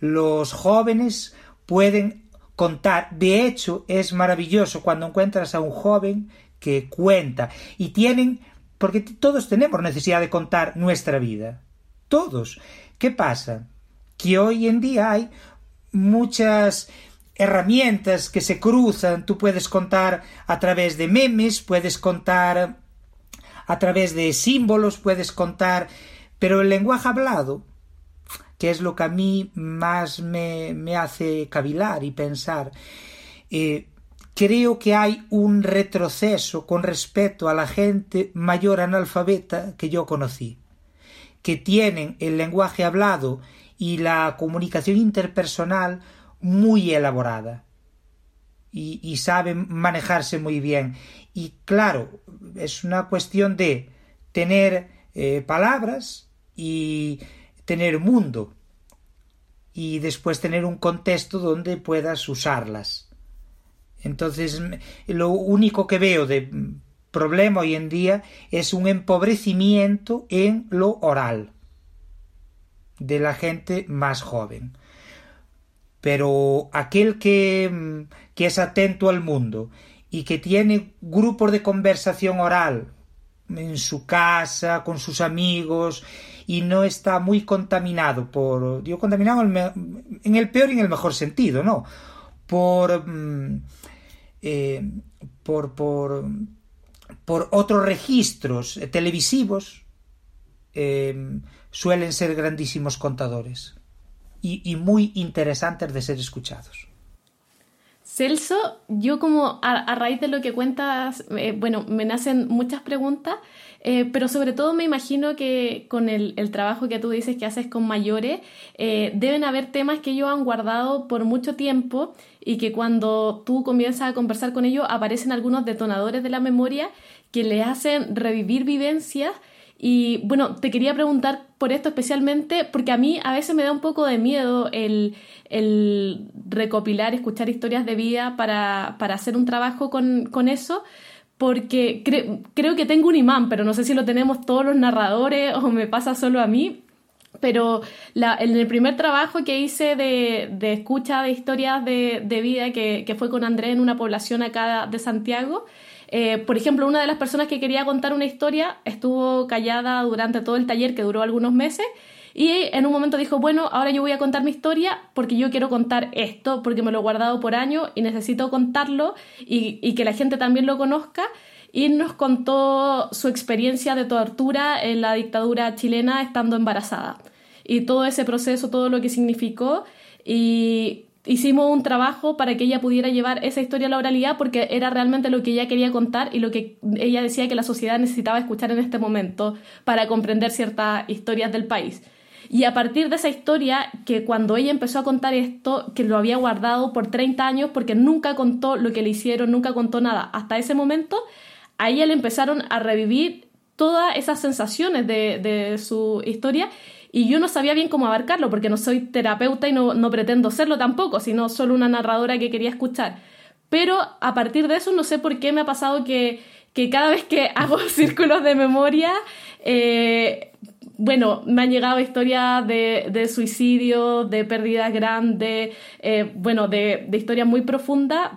Los jóvenes pueden contar. De hecho, es maravilloso cuando encuentras a un joven que cuenta. Y tienen, porque todos tenemos necesidad de contar nuestra vida. Todos. ¿Qué pasa? que hoy en día hay muchas herramientas que se cruzan. Tú puedes contar a través de memes, puedes contar a través de símbolos, puedes contar, pero el lenguaje hablado, que es lo que a mí más me, me hace cavilar y pensar, eh, creo que hay un retroceso con respecto a la gente mayor analfabeta que yo conocí, que tienen el lenguaje hablado y la comunicación interpersonal muy elaborada y, saben manejarse muy bien. Y claro, es una cuestión de tener eh, palabras y tener mundo y después tener un contexto donde puedas usarlas. Entonces, lo único que veo de problema hoy en día es un empobrecimiento en lo oral de la gente más joven. Pero aquel que, que es atento al mundo y que tiene grupos de conversación oral en su casa, con sus amigos, y no está muy contaminado por. Digo, contaminado en el peor y en el mejor sentido, ¿no? Por. Mm, eh, por, por, otros registros televisivos, eh, suelen ser grandísimos contadores y, muy interesantes de ser escuchados. Celso, yo como a, raíz de lo que cuentas, eh, bueno, me nacen muchas preguntas, eh, pero sobre todo me imagino que con el, trabajo que tú dices que haces con mayores, eh, deben haber temas que ellos han guardado por mucho tiempo y que cuando tú comienzas a conversar con ellos aparecen algunos detonadores de la memoria que le hacen revivir vivencias y bueno, te quería preguntar por esto especialmente, porque a mí a veces me da un poco de miedo el, recopilar, escuchar historias de vida para, hacer un trabajo con, eso, porque creo que tengo un imán, pero no sé si lo tenemos todos los narradores o me pasa solo a mí. Pero en el primer trabajo que hice de, escucha de historias de, vida, que, que, fue con Andrés en una población acá de Santiago, eh, por ejemplo, una de las personas que quería contar una historia estuvo callada durante todo el taller que duró algunos meses y en un momento dijo, bueno, ahora yo voy a contar mi historia porque yo quiero contar esto, porque me lo he guardado por años y necesito contarlo y, que la gente también lo conozca. Y nos contó su experiencia de tortura en la dictadura chilena estando embarazada. Y todo ese proceso, todo lo que significó. Y hicimos un trabajo para que ella pudiera llevar esa historia a la oralidad porque era realmente lo que ella quería contar y lo que ella decía que la sociedad necesitaba escuchar en este momento para comprender ciertas historias del país. Y a partir de esa historia, que cuando ella empezó a contar esto, que lo había guardado por 30 años porque nunca contó lo que le hicieron, nunca contó nada, hasta ese momento, a ella le empezaron a revivir todas esas sensaciones de, de su historia y yo no sabía bien cómo abarcarlo, porque no soy terapeuta y no, no pretendo serlo tampoco, sino solo una narradora que quería escuchar. Pero a partir de eso no sé por qué me ha pasado que, que cada vez que hago círculos de memoria, eh, bueno, me han llegado historias de, de suicidio, de pérdidas grandes, eh, bueno, de, de historias muy profundas.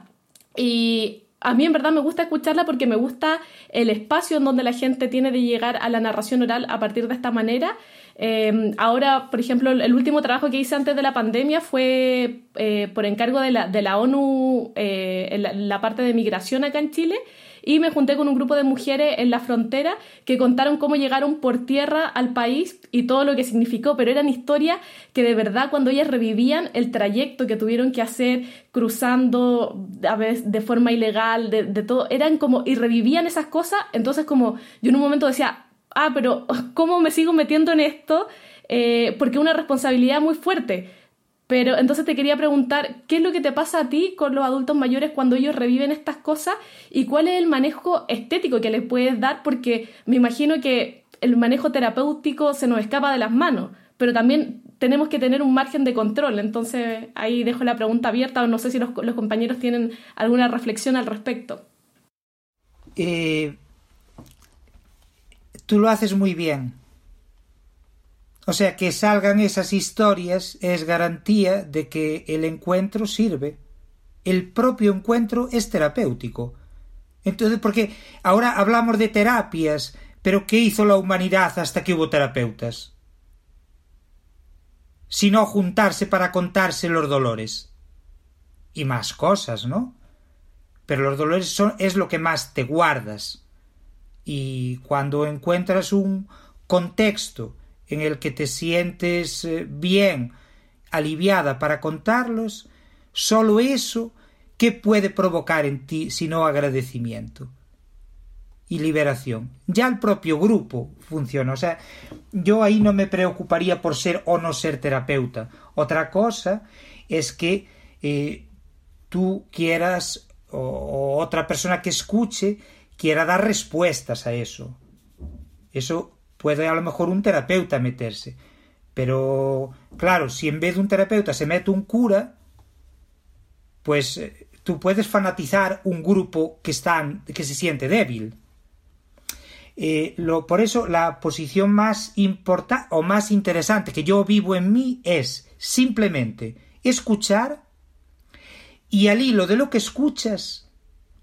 Y a mí en verdad me gusta escucharla porque me gusta el espacio en donde la gente tiene de llegar a la narración oral a partir de esta manera Em, ahora, por ejemplo, el último trabajo que hice antes de la pandemia fue eh, por encargo de la, de la ONU eh, en la, parte de migración acá en Chile y me junté con un grupo de mujeres en la frontera que contaron cómo llegaron por tierra al país y todo lo que significó, pero eran historias que de verdad cuando ellas revivían el trayecto que tuvieron que hacer cruzando a veces de forma ilegal, de, de todo, eran como y revivían esas cosas, entonces como yo en un momento decía, ah, pero ¿cómo me sigo metiendo en esto? Eh, porque es una responsabilidad muy fuerte. Pero entonces te quería preguntar, ¿qué es lo que te pasa a ti con los adultos mayores cuando ellos reviven estas cosas? ¿Y cuál es el manejo estético que les puedes dar? Porque me imagino que el manejo terapéutico se nos escapa de las manos, pero también tenemos que tener un margen de control. Entonces ahí dejo la pregunta abierta no sé si los, los compañeros tienen alguna reflexión al respecto. Eh, tú lo haces muy bien. O sea, que salgan esas historias es garantía de que el encuentro sirve. El propio encuentro es terapéutico. Entonces, porque ahora hablamos de terapias, pero ¿qué hizo la humanidad hasta que hubo terapeutas? Sino juntarse para contarse los dolores. Y más cosas, ¿no? Pero los dolores son, es lo que más te guardas y cuando encuentras un contexto en el que te sientes eh, bien, aliviada para contarlos, solo eso, ¿qué puede provocar en ti sino agradecimiento? y liberación. Ya el propio grupo funciona. O sea, yo ahí no me preocuparía por ser o no ser terapeuta. Otra cosa es que eh, tú quieras o, otra persona que escuche quiera dar respuestas a eso. Eso puede a lo mejor un terapeuta meterse. Pero, claro, si en vez de un terapeuta se mete un cura, pues eh, tú puedes fanatizar un grupo que, está, que se siente débil. Eh, lo, por eso la posición más importante o más interesante que yo vivo en mí es simplemente escuchar y al hilo de lo que escuchas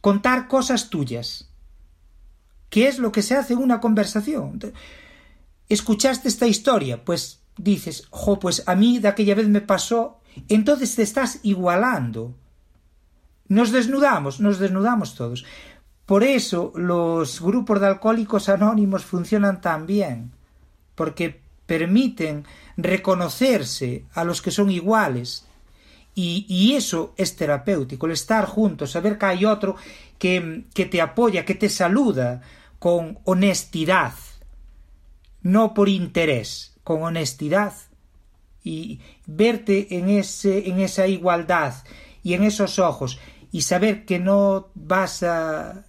contar cosas tuyas ¿Qué es lo que se hace en una conversación? Escuchaste esta historia, pues dices, jo, pues a mí de aquella vez me pasó, entonces te estás igualando. Nos desnudamos, nos desnudamos todos. Por eso los grupos de alcohólicos anónimos funcionan tan bien, porque permiten reconocerse a los que son iguales. Y, y, eso es terapéutico, el estar juntos, saber que hay otro que, que te apoya, que te saluda con honestidad, no por interés, con honestidad. Y verte en, ese, en esa igualdad y en esos ojos y saber que no vas a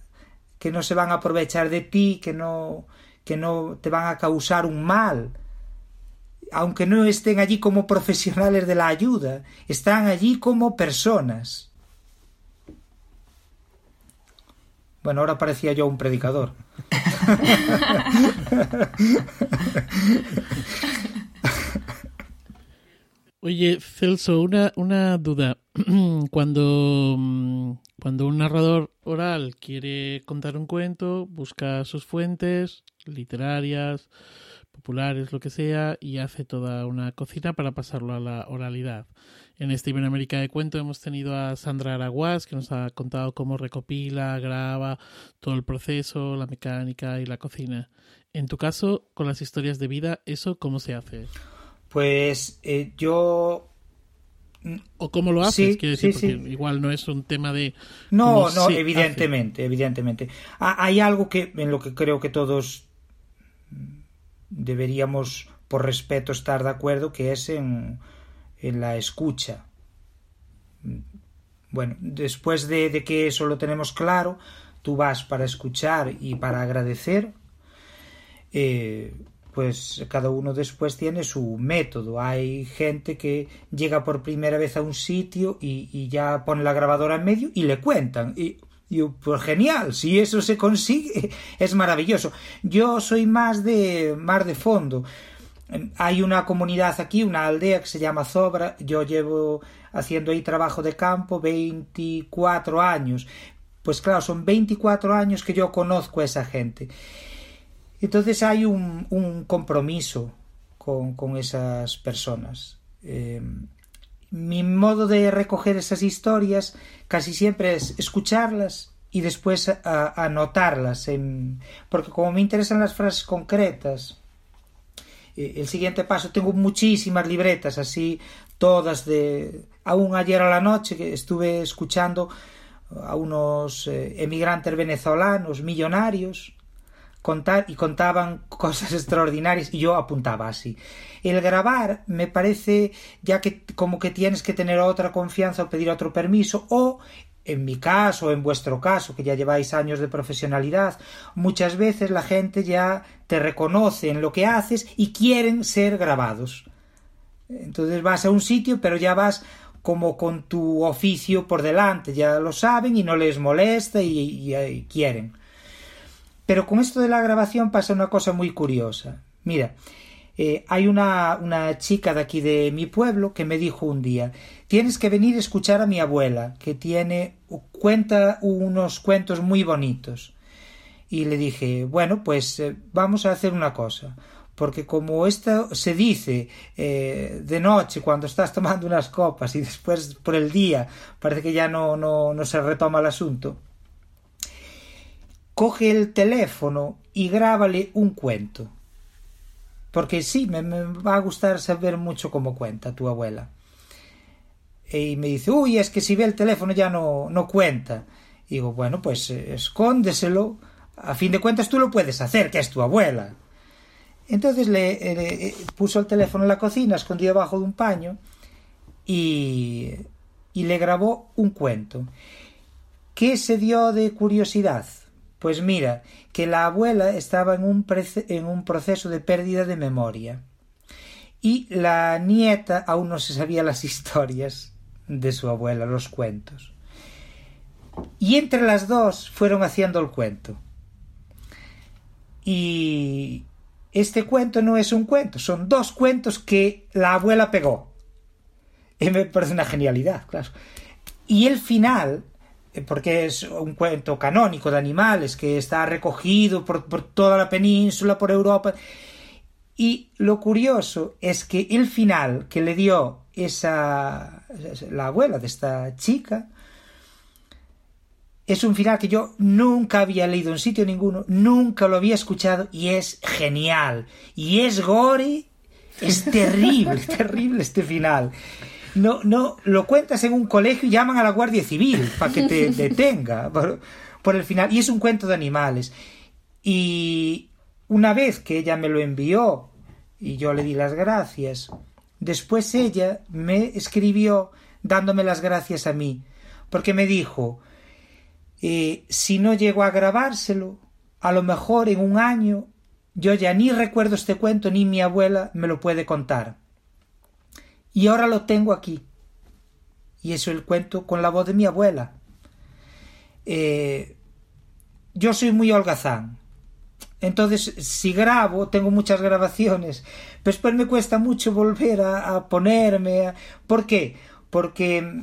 que no se van a aprovechar de ti, que no que no te van a causar un mal, aunque no estén allí como profesionales de la ayuda, están allí como personas. Bueno, ahora parecía yo un predicador. Oye, Celso, una, una duda. Cuando, mm, cuando un narrador oral quiere contar un cuento, busca sus fuentes literarias, populares, lo que sea, y hace toda una cocina para pasarlo a la oralidad. En este Iberoamérica de Cuento hemos tenido a Sandra Araguás, que nos ha contado cómo recopila, graba todo el proceso, la mecánica y la cocina. En tu caso, con las historias de vida, ¿eso cómo se hace? Pues eh, yo o cómo lo haces, quiero decir, porque igual no es un tema de... No, no, evidentemente, evidentemente. hay algo que en lo que creo que todos deberíamos, por respeto, estar de acuerdo, que es en, en la escucha. Bueno, después de, de, que eso lo tenemos claro, tú vas para escuchar y para agradecer, eh, pues cada uno después tiene su método. Hay gente que llega por primera vez a un sitio y, y ya pone la grabadora en medio y le cuentan. Y y pues genial, si eso se consigue, es maravilloso. Yo soy más de mar de fondo. Hay una comunidad aquí, una aldea que se llama Zobra. Yo llevo haciendo ahí trabajo de campo 24 años. Pues claro, son 24 años que yo conozco a esa gente. Entonces hay un, compromiso con, esas personas. Eh, mi modo de recoger esas historias casi siempre es escucharlas y después anotarlas en... porque como me interesan las frases concretas el siguiente paso tengo muchísimas libretas así todas de aún ayer a la noche que estuve escuchando a unos eh, emigrantes venezolanos millonarios contar y contaban cosas extraordinarias y yo apuntaba así. El grabar me parece ya que como que tienes que tener otra confianza o pedir otro permiso o en mi caso, en vuestro caso, que ya lleváis años de profesionalidad, muchas veces la gente ya te reconoce en lo que haces y quieren ser grabados. Entonces vas a un sitio, pero ya vas como con tu oficio por delante, ya lo saben y no les molesta y, quieren. Pero con esto de la grabación pasa una cosa muy curiosa. Mira, eh, hay una chica de aquí de mi pueblo que me dijo un día tienes que venir a escuchar a mi abuela, que tiene cuenta unos cuentos muy bonitos. Y le dije, bueno, pues eh, vamos a hacer una cosa, porque como esto se dice eh, de noche cuando estás tomando unas copas y después por el día parece que ya no, no, no se retoma el asunto, coge el teléfono y grábale un cuento. Porque sí, me, me, va a gustar saber mucho cómo cuenta tu abuela. Y me dice, uy, es que si ve el teléfono ya no, no cuenta. Y digo, bueno, pues eh, escóndeselo. A fin de cuentas tú lo puedes hacer, que es tu abuela. Entonces le, le puso el teléfono en la cocina, escondido debajo de un paño, y, y le grabó un cuento. ¿Qué se dio de curiosidad? Pues mira, que la abuela estaba en un, en un proceso de pérdida de memoria y la nieta aún no se sabía las historias de su abuela, los cuentos. Y entre las dos fueron haciendo el cuento. Y este cuento no es un cuento, son dos cuentos que la abuela pegó. Y me parece una genialidad, claro. Y el final porque es un cuento canónico de animales que está recogido por, por toda la península, por Europa. Y lo curioso es que el final que le dio esa la abuela de esta chica es un final que yo nunca había leído en sitio ninguno, nunca lo había escuchado y es genial. Y es gore, es terrible, terrible este final. No, no, lo cuentas en un colegio y llaman a la Guardia Civil para que te detenga por, por el final. Y es un cuento de animales. Y una vez que ella me lo envió y yo le di las gracias, después ella me escribió dándome las gracias a mí, porque me dijo, eh, si no llego a grabárselo, a lo mejor en un año yo ya ni recuerdo este cuento ni mi abuela me lo puede contar. Y ahora lo tengo aquí. Y eso el cuento con la voz de mi abuela. Eh, yo soy muy holgazán. Entonces, si grabo, tengo muchas grabaciones, pero después me cuesta mucho volver a, a ponerme. ¿Por qué? Porque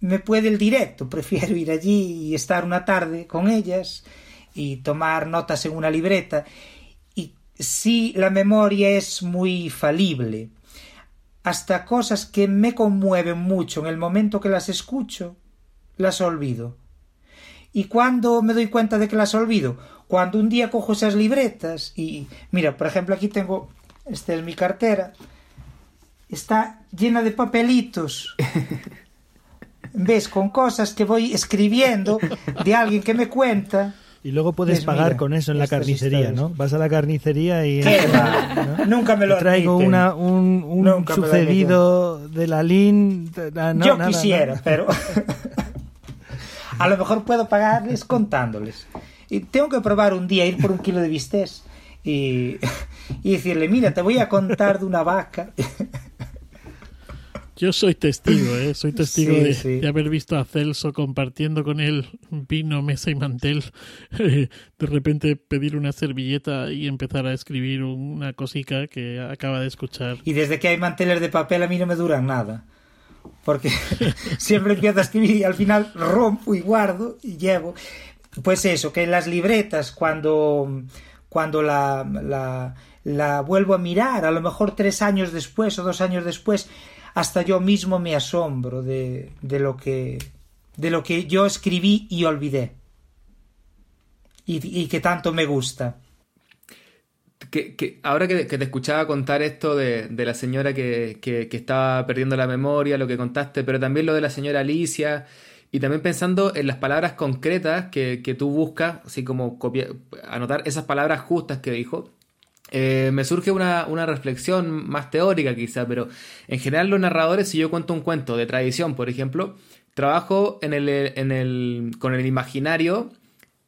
me puede el directo, prefiero ir allí y estar una tarde con ellas y tomar notas en una libreta. Y sí, la memoria es muy falible. Hasta cosas que me conmueven mucho en el momento que las escucho, las olvido. ¿Y cuando me doy cuenta de que las olvido? Cuando un día cojo esas libretas y mira, por ejemplo, aquí tengo, esta es mi cartera, está llena de papelitos ves con cosas que voy escribiendo de alguien que me cuenta. Y luego puedes Pues pagar mira, con eso en la carnicería, historias. ¿no? Vas a la carnicería y... ¿Qué? ¿no? Nunca me lo traigo una, un, sucedido de la LIN... no, Yo nada, quisiera, nada. pero a lo mejor puedo pagarles contándoles. Y tengo que probar un día ir por un kilo de bistés y, y decirle, mira, te voy a contar de una vaca. Yo soy testigo, ¿eh? Soy testigo Sí, de, sí. de haber visto a Celso compartiendo con él vino, mesa y mantel. de repente pedir una servilleta y empezar a escribir una cosica que acaba de escuchar. Y desde que hay manteles de papel a mí no me duran nada. Porque siempre empiezo a escribir y al final rompo y guardo y llevo. Pues eso, que las libretas cuando, cuando la, la, la vuelvo a mirar, a lo mejor tres años después o dos años después, hasta yo mismo me asombro de, de lo que de lo que yo escribí y olvidé. Y, y que tanto me gusta. Que, ahora que, te escuchaba contar esto de, la señora que, que, estaba perdiendo la memoria, lo que contaste, pero también lo de la señora Alicia, y también pensando en las palabras concretas que, tú buscas, así como copia- anotar esas palabras justas que dijo, eh, me surge una, una reflexión más teórica quizá, pero en general los narradores, si yo cuento un cuento de tradición, por ejemplo, trabajo en el, en el, con el imaginario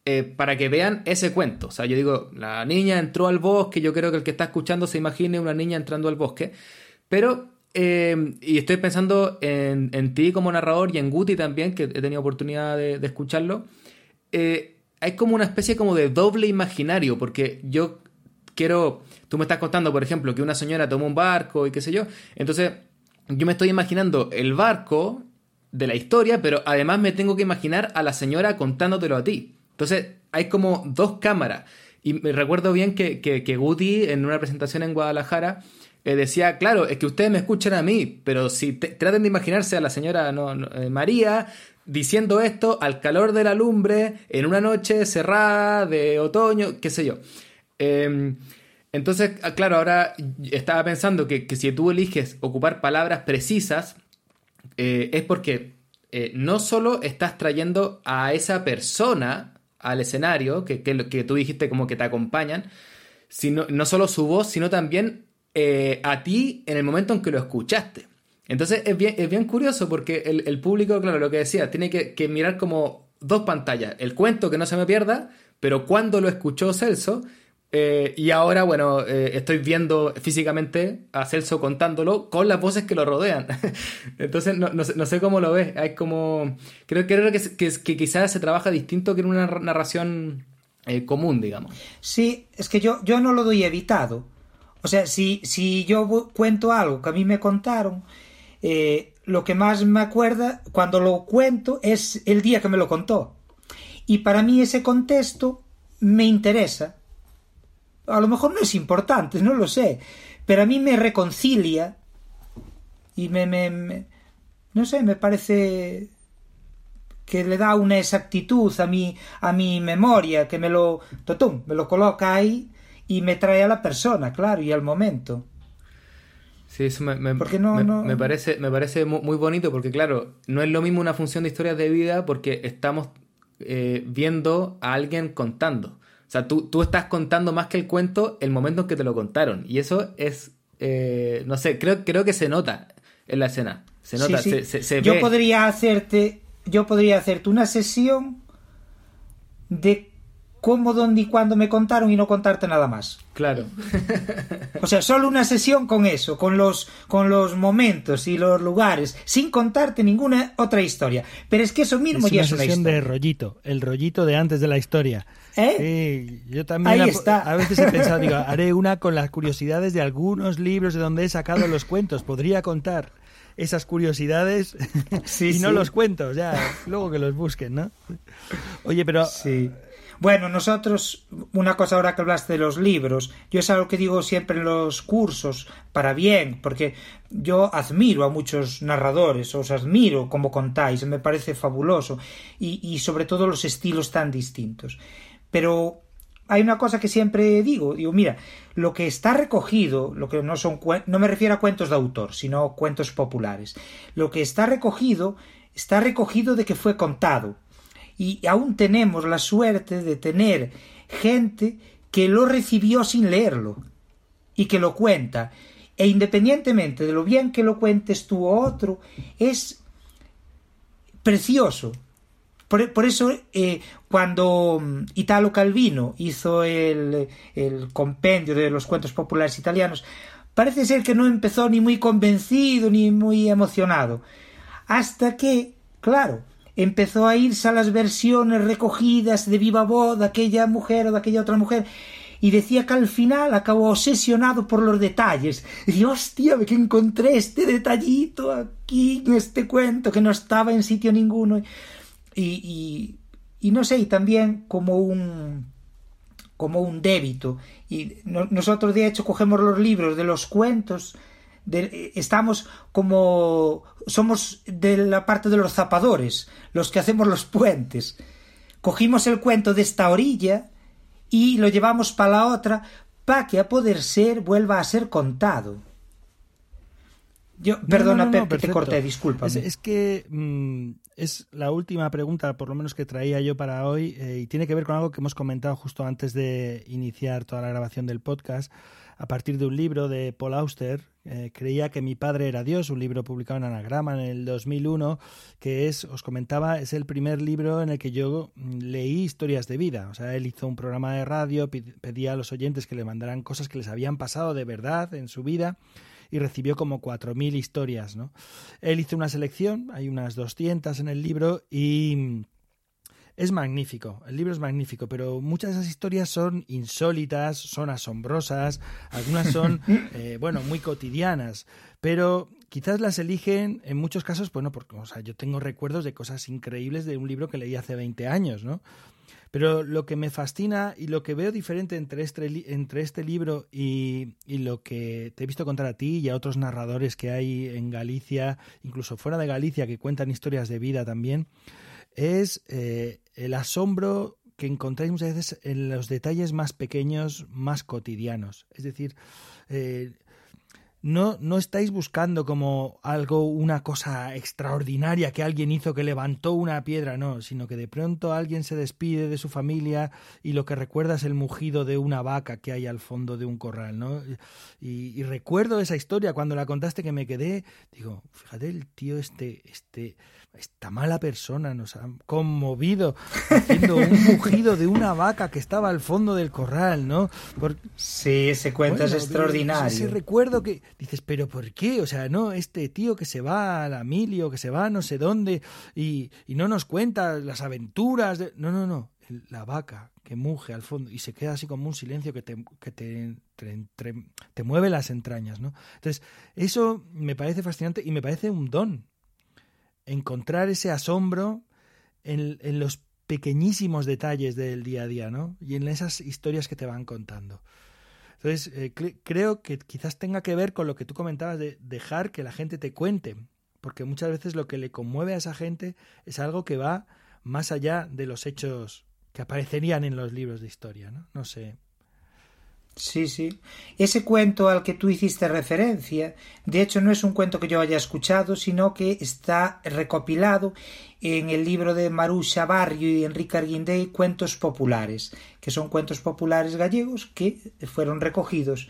eh, para que vean ese cuento. O sea, yo digo, la niña entró al bosque, yo creo que el que está escuchando se imagine una niña entrando al bosque, pero... eh, y estoy pensando en, en ti como narrador y en Guti también, que he tenido oportunidad de, escucharlo. Eh, hay como una especie como de doble imaginario, porque yo quiero, tú me estás contando, por ejemplo, que una señora tomó un barco y qué sé yo, entonces yo me estoy imaginando el barco de la historia, pero además me tengo que imaginar a la señora contándotelo a ti. Entonces hay como dos cámaras. Y me recuerdo bien que, que, Guti en una presentación en Guadalajara eh, decía, claro, es que ustedes me escuchan a mí, pero si te- traten de imaginarse a la señora eh, María diciendo esto al calor de la lumbre en una noche cerrada de otoño, qué sé yo. Eh, entonces, ah, claro, ahora estaba pensando que, que si tú eliges ocupar palabras precisas, eh, es porque no solo estás trayendo a esa persona al escenario, que, que, que tú dijiste como que te acompañan, sino, no solo su voz, sino también eh, a ti en el momento en que lo escuchaste. Entonces es bien, es bien curioso porque el, público, claro, lo que decía, tiene que mirar como dos pantallas. El cuento que no se me pierda, pero cuando lo escuchó Celso, eh, y ahora, bueno, eh, estoy viendo físicamente a Celso contándolo con las voces que lo rodean. Entonces, no, no sé, cómo lo ves. Hay como. Creo, creo que, que, quizás se trabaja distinto que en una narración eh, común, digamos. Sí, es que yo, yo no lo doy evitado. O sea, si, si yo cuento algo que a mí me contaron, lo que más me acuerda cuando lo cuento es el día que me lo contó. Y para mí ese contexto me interesa. A lo mejor no es importante, no lo sé, pero a mí me reconcilia y me, me, no sé, me parece que le da una exactitud a mi, a mi memoria, que me lo, totum, me lo coloca ahí y me trae a la persona, claro, y al momento. Sí, eso me, me, me, parece, me parece muy bonito porque, claro, no es lo mismo una función de historias de vida porque estamos eh, viendo a alguien contando. O sea, tú, tú estás contando más que el cuento el momento en que te lo contaron. Y eso es, eh, no sé, creo, creo que se nota en la escena. Se nota, Se, Yo podría hacerte, yo podría hacerte una sesión de cómo, dónde y cuándo me contaron y no contarte nada más. Claro. o sea, solo una sesión con eso, con los, con los momentos y los lugares, sin contarte ninguna otra historia. Pero es que eso mismo ya es una sesión de rollito, el rollito de antes de la historia. ¿Eh? Sí, yo también Ahí está. a veces he pensado, digo, haré una con las curiosidades de algunos libros de donde he sacado los cuentos. Podría contar esas curiosidades y no los cuentos, ya, luego que los busquen, ¿no? Oye, pero sí. Bueno, nosotros, una cosa ahora que hablaste de los libros, yo es algo que digo siempre en los cursos, para bien, porque yo admiro a muchos narradores, os admiro como contáis, me parece fabuloso, y, y sobre todo los estilos tan distintos. Pero hay una cosa que siempre digo, digo, mira, lo que está recogido, lo que no son no me refiero a cuentos de autor, sino cuentos populares. Lo que está recogido está recogido de que fue contado, y aún tenemos la suerte de tener gente que lo recibió sin leerlo y que lo cuenta. E independientemente de lo bien que lo cuentes tú o otro, es precioso. Por, eso, eh, cuando mm, Italo Calvino hizo el, compendio de los cuentos populares italianos, parece ser que no empezó ni muy convencido ni muy emocionado. Hasta que, claro, empezó a irse a las versiones recogidas de viva voz de aquella mujer o de aquella otra mujer y decía que al final acabó obsesionado por los detalles. Decía, hostia, que encontré este detallito aquí en este cuento que no estaba en sitio ninguno. Y, y, no sé, y también como un como un débito. Y nosotros de hecho cogemos los libros de los cuentos estamos como somos de la parte de los zapadores, los que hacemos los puentes. Cogimos el cuento de esta orilla y lo llevamos para la otra para que a poder ser vuelva a ser contado. Yo, perdona, te corté, disculpa. Es, que mm, es la última pregunta, por lo menos que traía yo para hoy, eh, y tiene que ver con algo que hemos comentado justo antes de iniciar toda la grabación del podcast a partir de un libro de Paul Auster, eh, Creía que mi padre era Dios, un libro publicado en Anagrama en el 2001, que es, os comentaba, es el primer libro en el que yo mm, leí historias de vida. O sea, él hizo un programa de radio, pedía a los oyentes que le mandaran cosas que les habían pasado de verdad en su vida y recibió como 4.000 historias. ¿no? Él hizo una selección, hay unas 200 en el libro y es magnífico, el libro es magnífico, pero muchas de esas historias son insólitas, son asombrosas, algunas son, eh, bueno, muy cotidianas, pero quizás las eligen en muchos casos, bueno, porque, o sea, yo tengo recuerdos de cosas increíbles de un libro que leí hace 20 años, ¿no? Pero lo que me fascina y lo que veo diferente entre este, este libro y, y, lo que te he visto contar a ti y a otros narradores que hay en Galicia, incluso fuera de Galicia, que cuentan historias de vida también, es eh, el asombro que encontráis muchas veces en los detalles más pequeños, más cotidianos. Es decir, eh, no, no estáis buscando como algo, una cosa extraordinaria que alguien hizo que levantó una piedra, no, sino que de pronto alguien se despide de su familia y lo que recuerda es el mugido de una vaca que hay al fondo de un corral, ¿no? Y, y recuerdo esa historia cuando la contaste que me quedé, digo, fíjate el tío este, este, esta mala persona nos ha conmovido haciendo un mugido de una vaca que estaba al fondo del corral, ¿no? Sí, ese cuento es extraordinario. Ese recuerdo que dices, pero ¿por qué? O sea, no, este tío que se va a la milio, que se va a no sé dónde y, y no nos cuenta las aventuras. De... No, no, no. La vaca que muge al fondo y se queda así como un silencio que te, que te, te, te mueve las entrañas, ¿no? Entonces, eso me parece fascinante y me parece un don encontrar ese asombro en, en, los pequeñísimos detalles del día a día, ¿no? Y en esas historias que te van contando. Entonces, eh, creo que quizás tenga que ver con lo que tú comentabas de dejar que la gente te cuente, porque muchas veces lo que le conmueve a esa gente es algo que va más allá de los hechos que aparecerían en los libros de historia, ¿no? No sé. Sí, sí. Ese cuento al que tú hiciste referencia, de hecho no es un cuento que yo haya escuchado, sino que está recopilado en el libro de Marusha Barrio y Enrique Arguindey, Cuentos Populares, que son cuentos populares gallegos que fueron recogidos.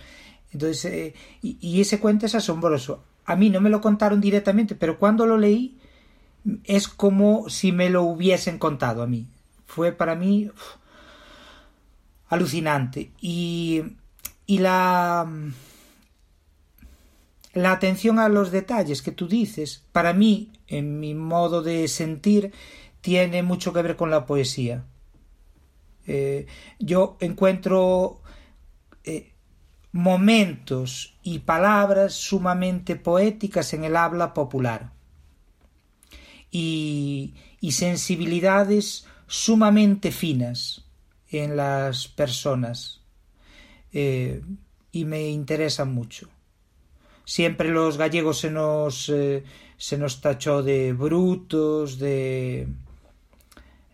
Entonces, eh, y, y, ese cuento es asombroso. A mí no me lo contaron directamente, pero cuando lo leí es como si me lo hubiesen contado a mí. Fue para mí alucinante. Y, la, atención a los detalles que tú dices, para mí, en mi modo de sentir, tiene mucho que ver con la poesía. Eh, yo encuentro eh, momentos y palabras sumamente poéticas en el habla popular y sensibilidades sumamente finas en las personas eh, y me interesa mucho. Siempre los gallegos se nos, eh, se nos tachó de brutos, de,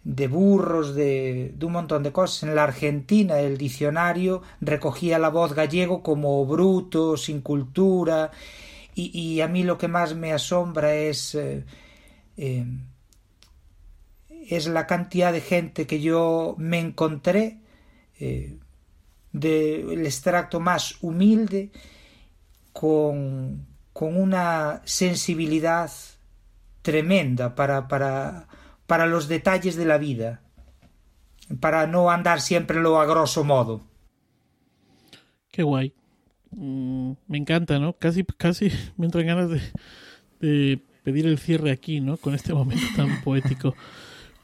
de burros, de, de, un montón de cosas. En la Argentina el diccionario recogía la voz gallego como bruto, sin cultura, y, y a mí lo que más me asombra es eh es la cantidad de gente que yo me encontré eh, del extracto más humilde con, con una sensibilidad tremenda para, para, para los detalles de la vida, para no andar siempre lo a grosso modo. Qué guay. Mm, me encanta, ¿no? Casi, casi me entran ganas de, de pedir el cierre aquí, ¿no? Con este momento tan poético.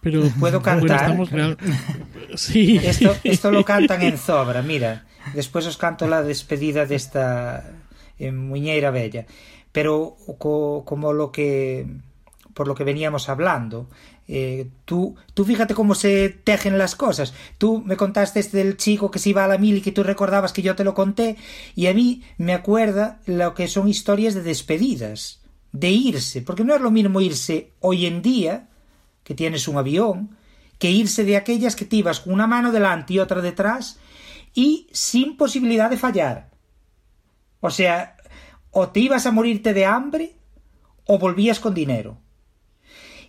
Pero, Puedo cantar. sí. Esto, esto lo cantan en Zobra, mira. Después os canto la despedida de esta en Muñeira Bella. Pero co, como lo que por lo que veníamos hablando. Eh, tú, tú fíjate cómo se tejen las cosas. Tú me contaste este del chico que se iba a la mil y que tú recordabas que yo te lo conté, y a mí me acuerda lo que son historias de despedidas, de irse, porque no es lo mismo irse hoy en día que tienes un avión, que irse de aquellas que te ibas con una mano delante y otra detrás y sin posibilidad de fallar. O sea, o te ibas a morirte de hambre o volvías con dinero.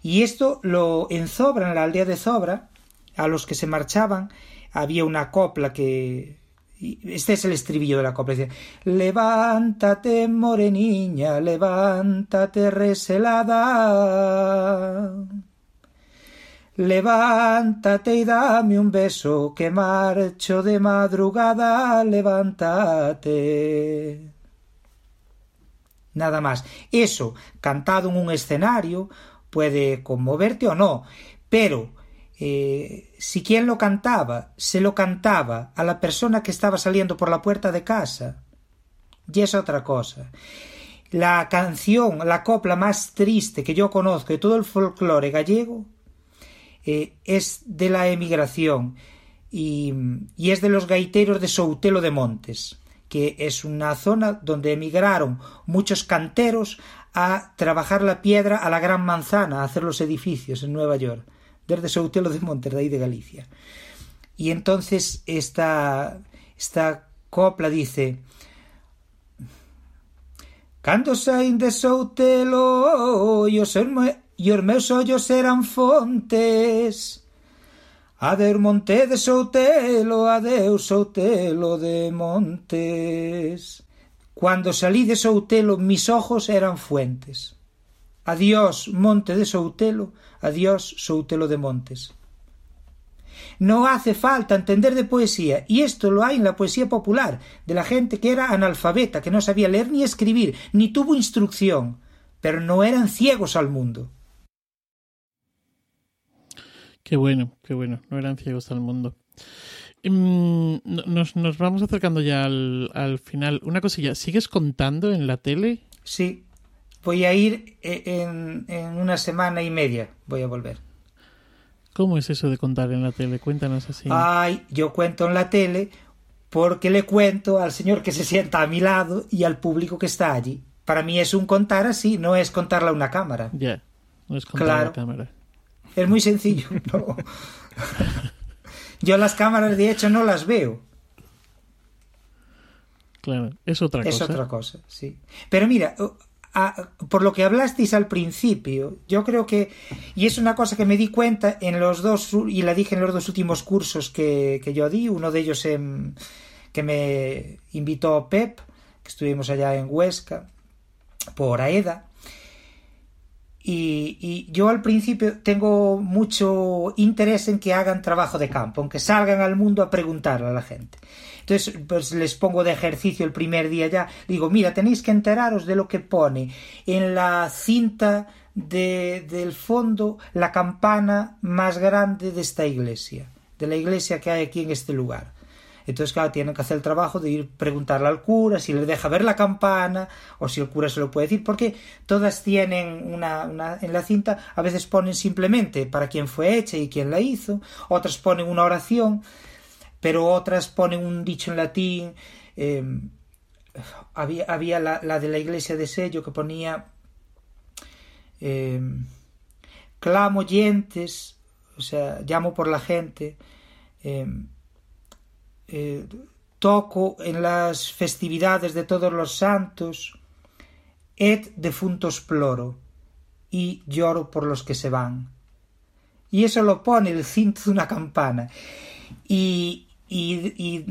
Y esto lo en Zobra, en la aldea de Zobra, a los que se marchaban, había una copla que este es el estribillo de la copla. Dice, levántate, moreniña, levántate, reselada. Levántate y dame un beso, que marcho de madrugada, levántate. Nada más. Eso, cantado en un escenario, puede conmoverte o no, pero eh, si quien lo cantaba se lo cantaba a la persona que estaba saliendo por la puerta de casa, ya es otra cosa. La canción, la copla más triste que yo conozco de todo el folclore gallego eh, es de la emigración y, y, es de los gaiteros de Soutelo de Montes, que es una zona donde emigraron muchos canteros a trabajar la piedra a la Gran Manzana, a hacer los edificios en Nueva York, desde Soutelo de Montes, de ahí de Galicia. Y entonces esta, esta copla dice Cando saín de Soutelo, yo soy e os meus eran fontes. Adeus monte de Soutelo, adeus Soutelo de Montes. Cuando salí de Soutelo mis ojos eran fuentes. Adiós monte de Soutelo, adiós Soutelo de Montes. No hace falta entender de poesía, y esto lo hay en la poesía popular, de la gente que era analfabeta, que no sabía leer ni escribir, ni tuvo instrucción, pero no eran ciegos al mundo. Qué bueno, qué bueno. No eran ciegos al mundo. Em, nos, nos vamos acercando ya al, al, final. Una cosilla, ¿sigues contando en la tele? Sí. voy a ir eh, en, en una semana y media. Voy a volver. ¿Cómo es eso de contar en la tele? Cuéntanos así. Ay, yo cuento en la tele porque le cuento al señor que se sienta a mi lado y al público que está allí. Para mí es un contar así, no es contarle a una cámara. Ya, no es contar a Claro. la cámara. Es muy sencillo. no. Yo las cámaras de hecho no las veo. Claro, es otra Es cosa. otra cosa, sí. Pero mira, a- por lo que hablasteis al principio, yo creo que, y es una cosa que me di cuenta en los dos, y la dije en los dos últimos cursos que, que yo di, uno de ellos en, que me invitó Pep, que estuvimos allá en Huesca, por AEDA, y, yo al principio tengo mucho interés en que hagan trabajo de campo, en que salgan al mundo a preguntar a la gente. Entonces, pues les pongo de ejercicio el primer día ya. Digo, mira, tenéis que enteraros de lo que pone en la cinta de, del fondo la campana más grande de esta iglesia, de la iglesia que hay aquí en este lugar. Entonces, claro, tienen que hacer el trabajo de ir preguntarle al cura si le deja ver la campana o si el cura se lo puede decir, porque todas tienen una, en la cinta, a veces ponen simplemente para quién fue hecha y quién la hizo, otras ponen una oración, pero otras ponen un dicho en latín. eh, había había la, de la iglesia de sello que ponía eh, clamo oyentes, o sea, llamo por la gente. eh, eh, toco en las festividades de todos los santos, et defuntos ploro, y lloro por los que se van. Y eso lo pone el cinto de una campana. Y, y,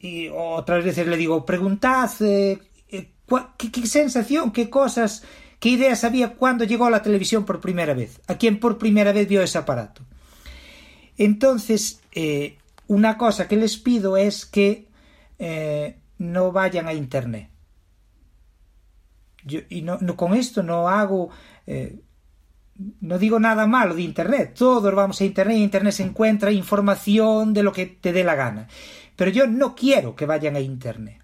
y, otras veces le digo, preguntad eh, eh, qué, qué sensación, qué cosas, qué ideas había cuando llegó a la televisión por primera vez, a quien por primera vez vio ese aparato. Entonces, eh, una cosa que les pido es que eh, no vayan a Internet. Yo, y no, con esto no hago, eh, no digo nada malo de Internet. Todos vamos a Internet y Internet se encuentra información de lo que te dé la gana. Pero yo no quiero que vayan a Internet.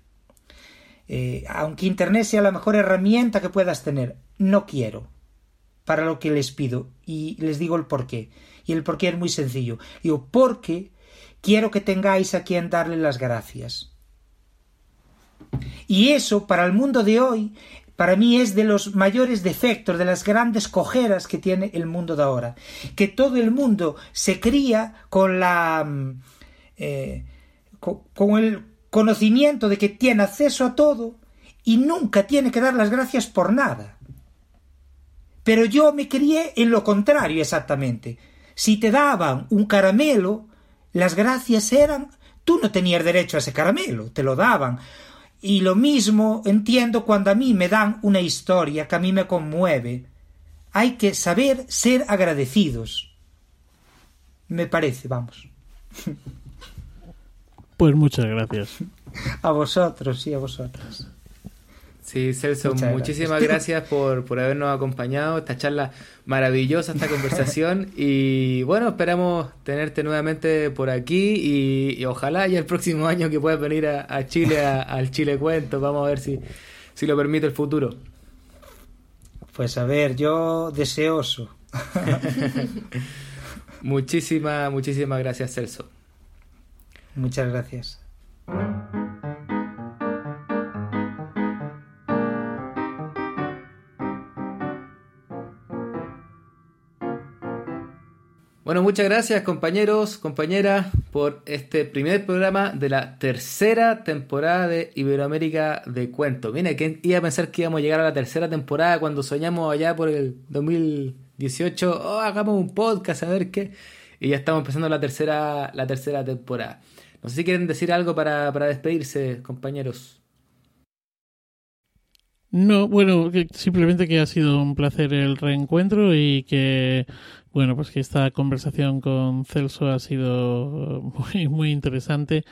Eh, aunque Internet sea la mejor herramienta que puedas tener, no quiero para lo que les pido y les digo el porqué. Y el porqué es muy sencillo. Digo, porque quiero que tengáis a quien darle las gracias. Y eso, para el mundo de hoy, para mí es de los mayores defectos, de las grandes cojeras que tiene el mundo de ahora. Que todo el mundo se cría con la. mm, eh, co- con el conocimiento de que tiene acceso a todo y nunca tiene que dar las gracias por nada. Pero yo me crié en lo contrario exactamente. Si te daban un caramelo, las gracias eran tú no tenías derecho a ese caramelo, te lo daban. Y lo mismo entiendo cuando a mí me dan una historia que a mí me conmueve. Hay que saber ser agradecidos. Me parece, vamos. Pues muchas gracias. A vosotros y a vosotras. Sí, Celso, Muchas muchísimas gracias por, por habernos acompañado. Esta charla maravillosa, esta conversación. Y bueno, esperamos tenerte nuevamente por aquí. Y, y ojalá ya el próximo año que puedas venir a, a Chile, a- al Chile Cuento. Vamos a ver si, si lo permite el futuro. Pues a ver, yo deseoso. Muchísimas, muchísimas gracias, Celso. Muchas gracias. Bueno, muchas gracias compañeros, compañeras, por este primer programa de la tercera temporada de Iberoamérica de Cuento. Mira, ¿quién iba a pensar que íbamos a llegar a la tercera temporada cuando soñamos allá por el 2018? Oh, hagamos un podcast, a ver qué. Y ya estamos empezando la tercera, la tercera temporada. No sé si quieren decir algo para, para despedirse, compañeros. No, bueno, simplemente que ha sido un placer el reencuentro y que, bueno, pues que esta conversación con Celso ha sido muy, muy interesante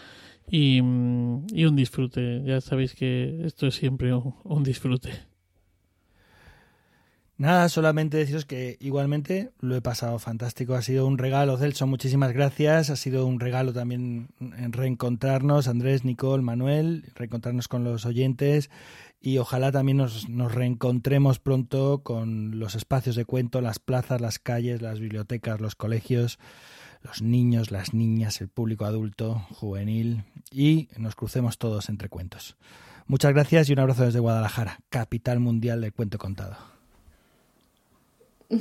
y, mm, y un disfrute. Ya sabéis que esto es siempre un, un disfrute. Nada, solamente deciros que igualmente lo he pasado fantástico. Ha sido un regalo, Celso. Muchísimas gracias. Ha sido un regalo también en reencontrarnos, Andrés, Nicole, Manuel, reencontrarnos con los oyentes. Y ojalá también nos, nos, reencontremos pronto con los espacios de cuento, las plazas, las calles, las bibliotecas, los colegios, los niños, las niñas, el público adulto, juvenil y nos crucemos todos entre cuentos. Muchas gracias y un abrazo desde Guadalajara, capital mundial del cuento contado.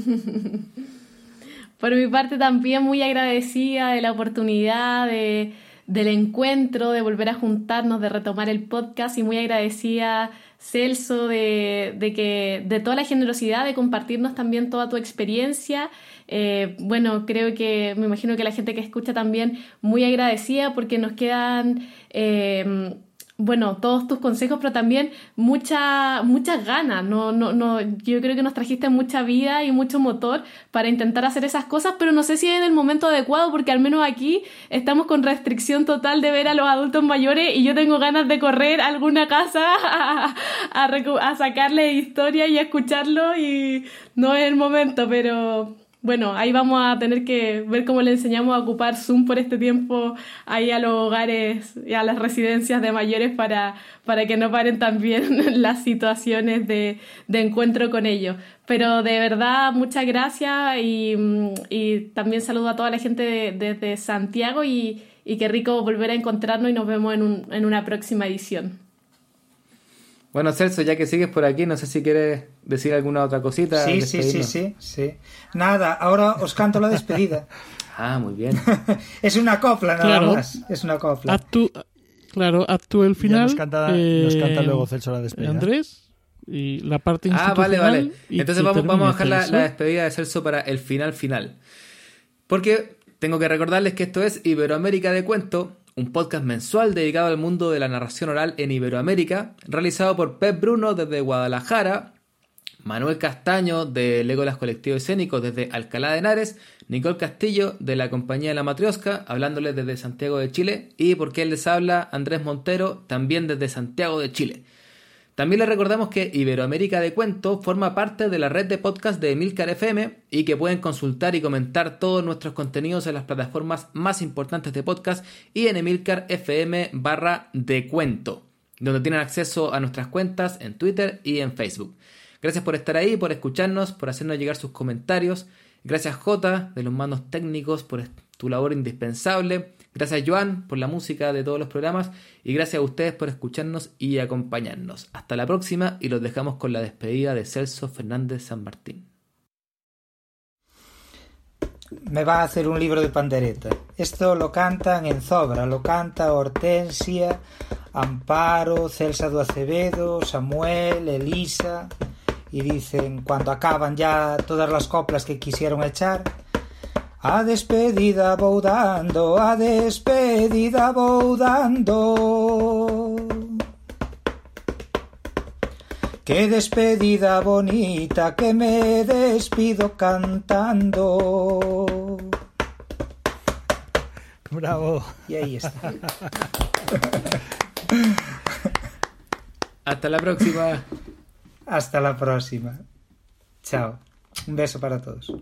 Por mi parte también muy agradecida de la oportunidad de, del encuentro, de volver a juntarnos, de retomar el podcast y muy agradecida Celso de, de, que, de toda la generosidad de compartirnos también toda tu experiencia. Eh, bueno, creo que me imagino que la gente que escucha también muy agradecida porque nos quedan... Eh, bueno, todos tus consejos, pero también mucha, muchas ganas. No, no, no, yo creo que nos trajiste mucha vida y mucho motor para intentar hacer esas cosas, pero no sé si es en el momento adecuado, porque al menos aquí estamos con restricción total de ver a los adultos mayores y yo tengo ganas de correr a alguna casa a, a, a sacarle historia y a escucharlo y no es el momento, pero bueno, ahí vamos a tener que ver cómo le enseñamos a ocupar Zoom por este tiempo ahí a los hogares y a las residencias de mayores para, para que no paren también las situaciones de, de encuentro con ellos. Pero de verdad, muchas gracias y, y también saludo a toda la gente desde de, Santiago y, y qué rico volver a encontrarnos y nos vemos en, un, en una próxima edición. Bueno, Celso, ya que sigues por aquí, no sé si quieres decir alguna otra cosita. Sí, sí, sí, sí, sí. Nada, ahora os canto la despedida. ah, muy bien. es una copla nada claro, más. Es una copla. Haz tú, claro, haz tú el final. Nos canta, eh, nos canta, luego Celso la despedida. Andrés, y la parte Ah, vale, vale. Entonces vamos, vamos a dejar la, la despedida de Celso para el final final. Porque tengo que recordarles que esto es Iberoamérica de Cuento, un podcast mensual dedicado al mundo de la narración oral en Iberoamérica, realizado por Pep Bruno desde Guadalajara, Manuel Castaño de Legolas Colectivo Escénico desde Alcalá de Henares, Nicole Castillo de la compañía La Matriosca, hablándoles desde Santiago de Chile, y porque él les habla, Andrés Montero, también desde Santiago de Chile. También les recordamos que Iberoamérica de Cuento forma parte de la red de podcast de Emilcar FM y que pueden consultar y comentar todos nuestros contenidos en las plataformas más importantes de podcast y en Emilcar FM barra de cuento, donde tienen acceso a nuestras cuentas en Twitter y en Facebook. Gracias por estar ahí, por escucharnos, por hacernos llegar sus comentarios. Gracias J de los mandos técnicos por tu labor indispensable. Gracias Joan por la música de todos los programas y gracias a ustedes por escucharnos y acompañarnos. Hasta la próxima y los dejamos con la despedida de Celso Fernández San Martín. Me va a hacer un libro de pandereta. Esto lo cantan en Zobra, lo canta Hortensia, Amparo, Celsa do Acevedo, Samuel, Elisa y dicen cuando acaban ya todas las coplas que quisieron echar a despedida vou dando, a despedida vou dando. Qué despedida bonita que me despido cantando. Bravo. Y ahí está. Hasta la próxima. Hasta la próxima. Chao. Un beso para todos.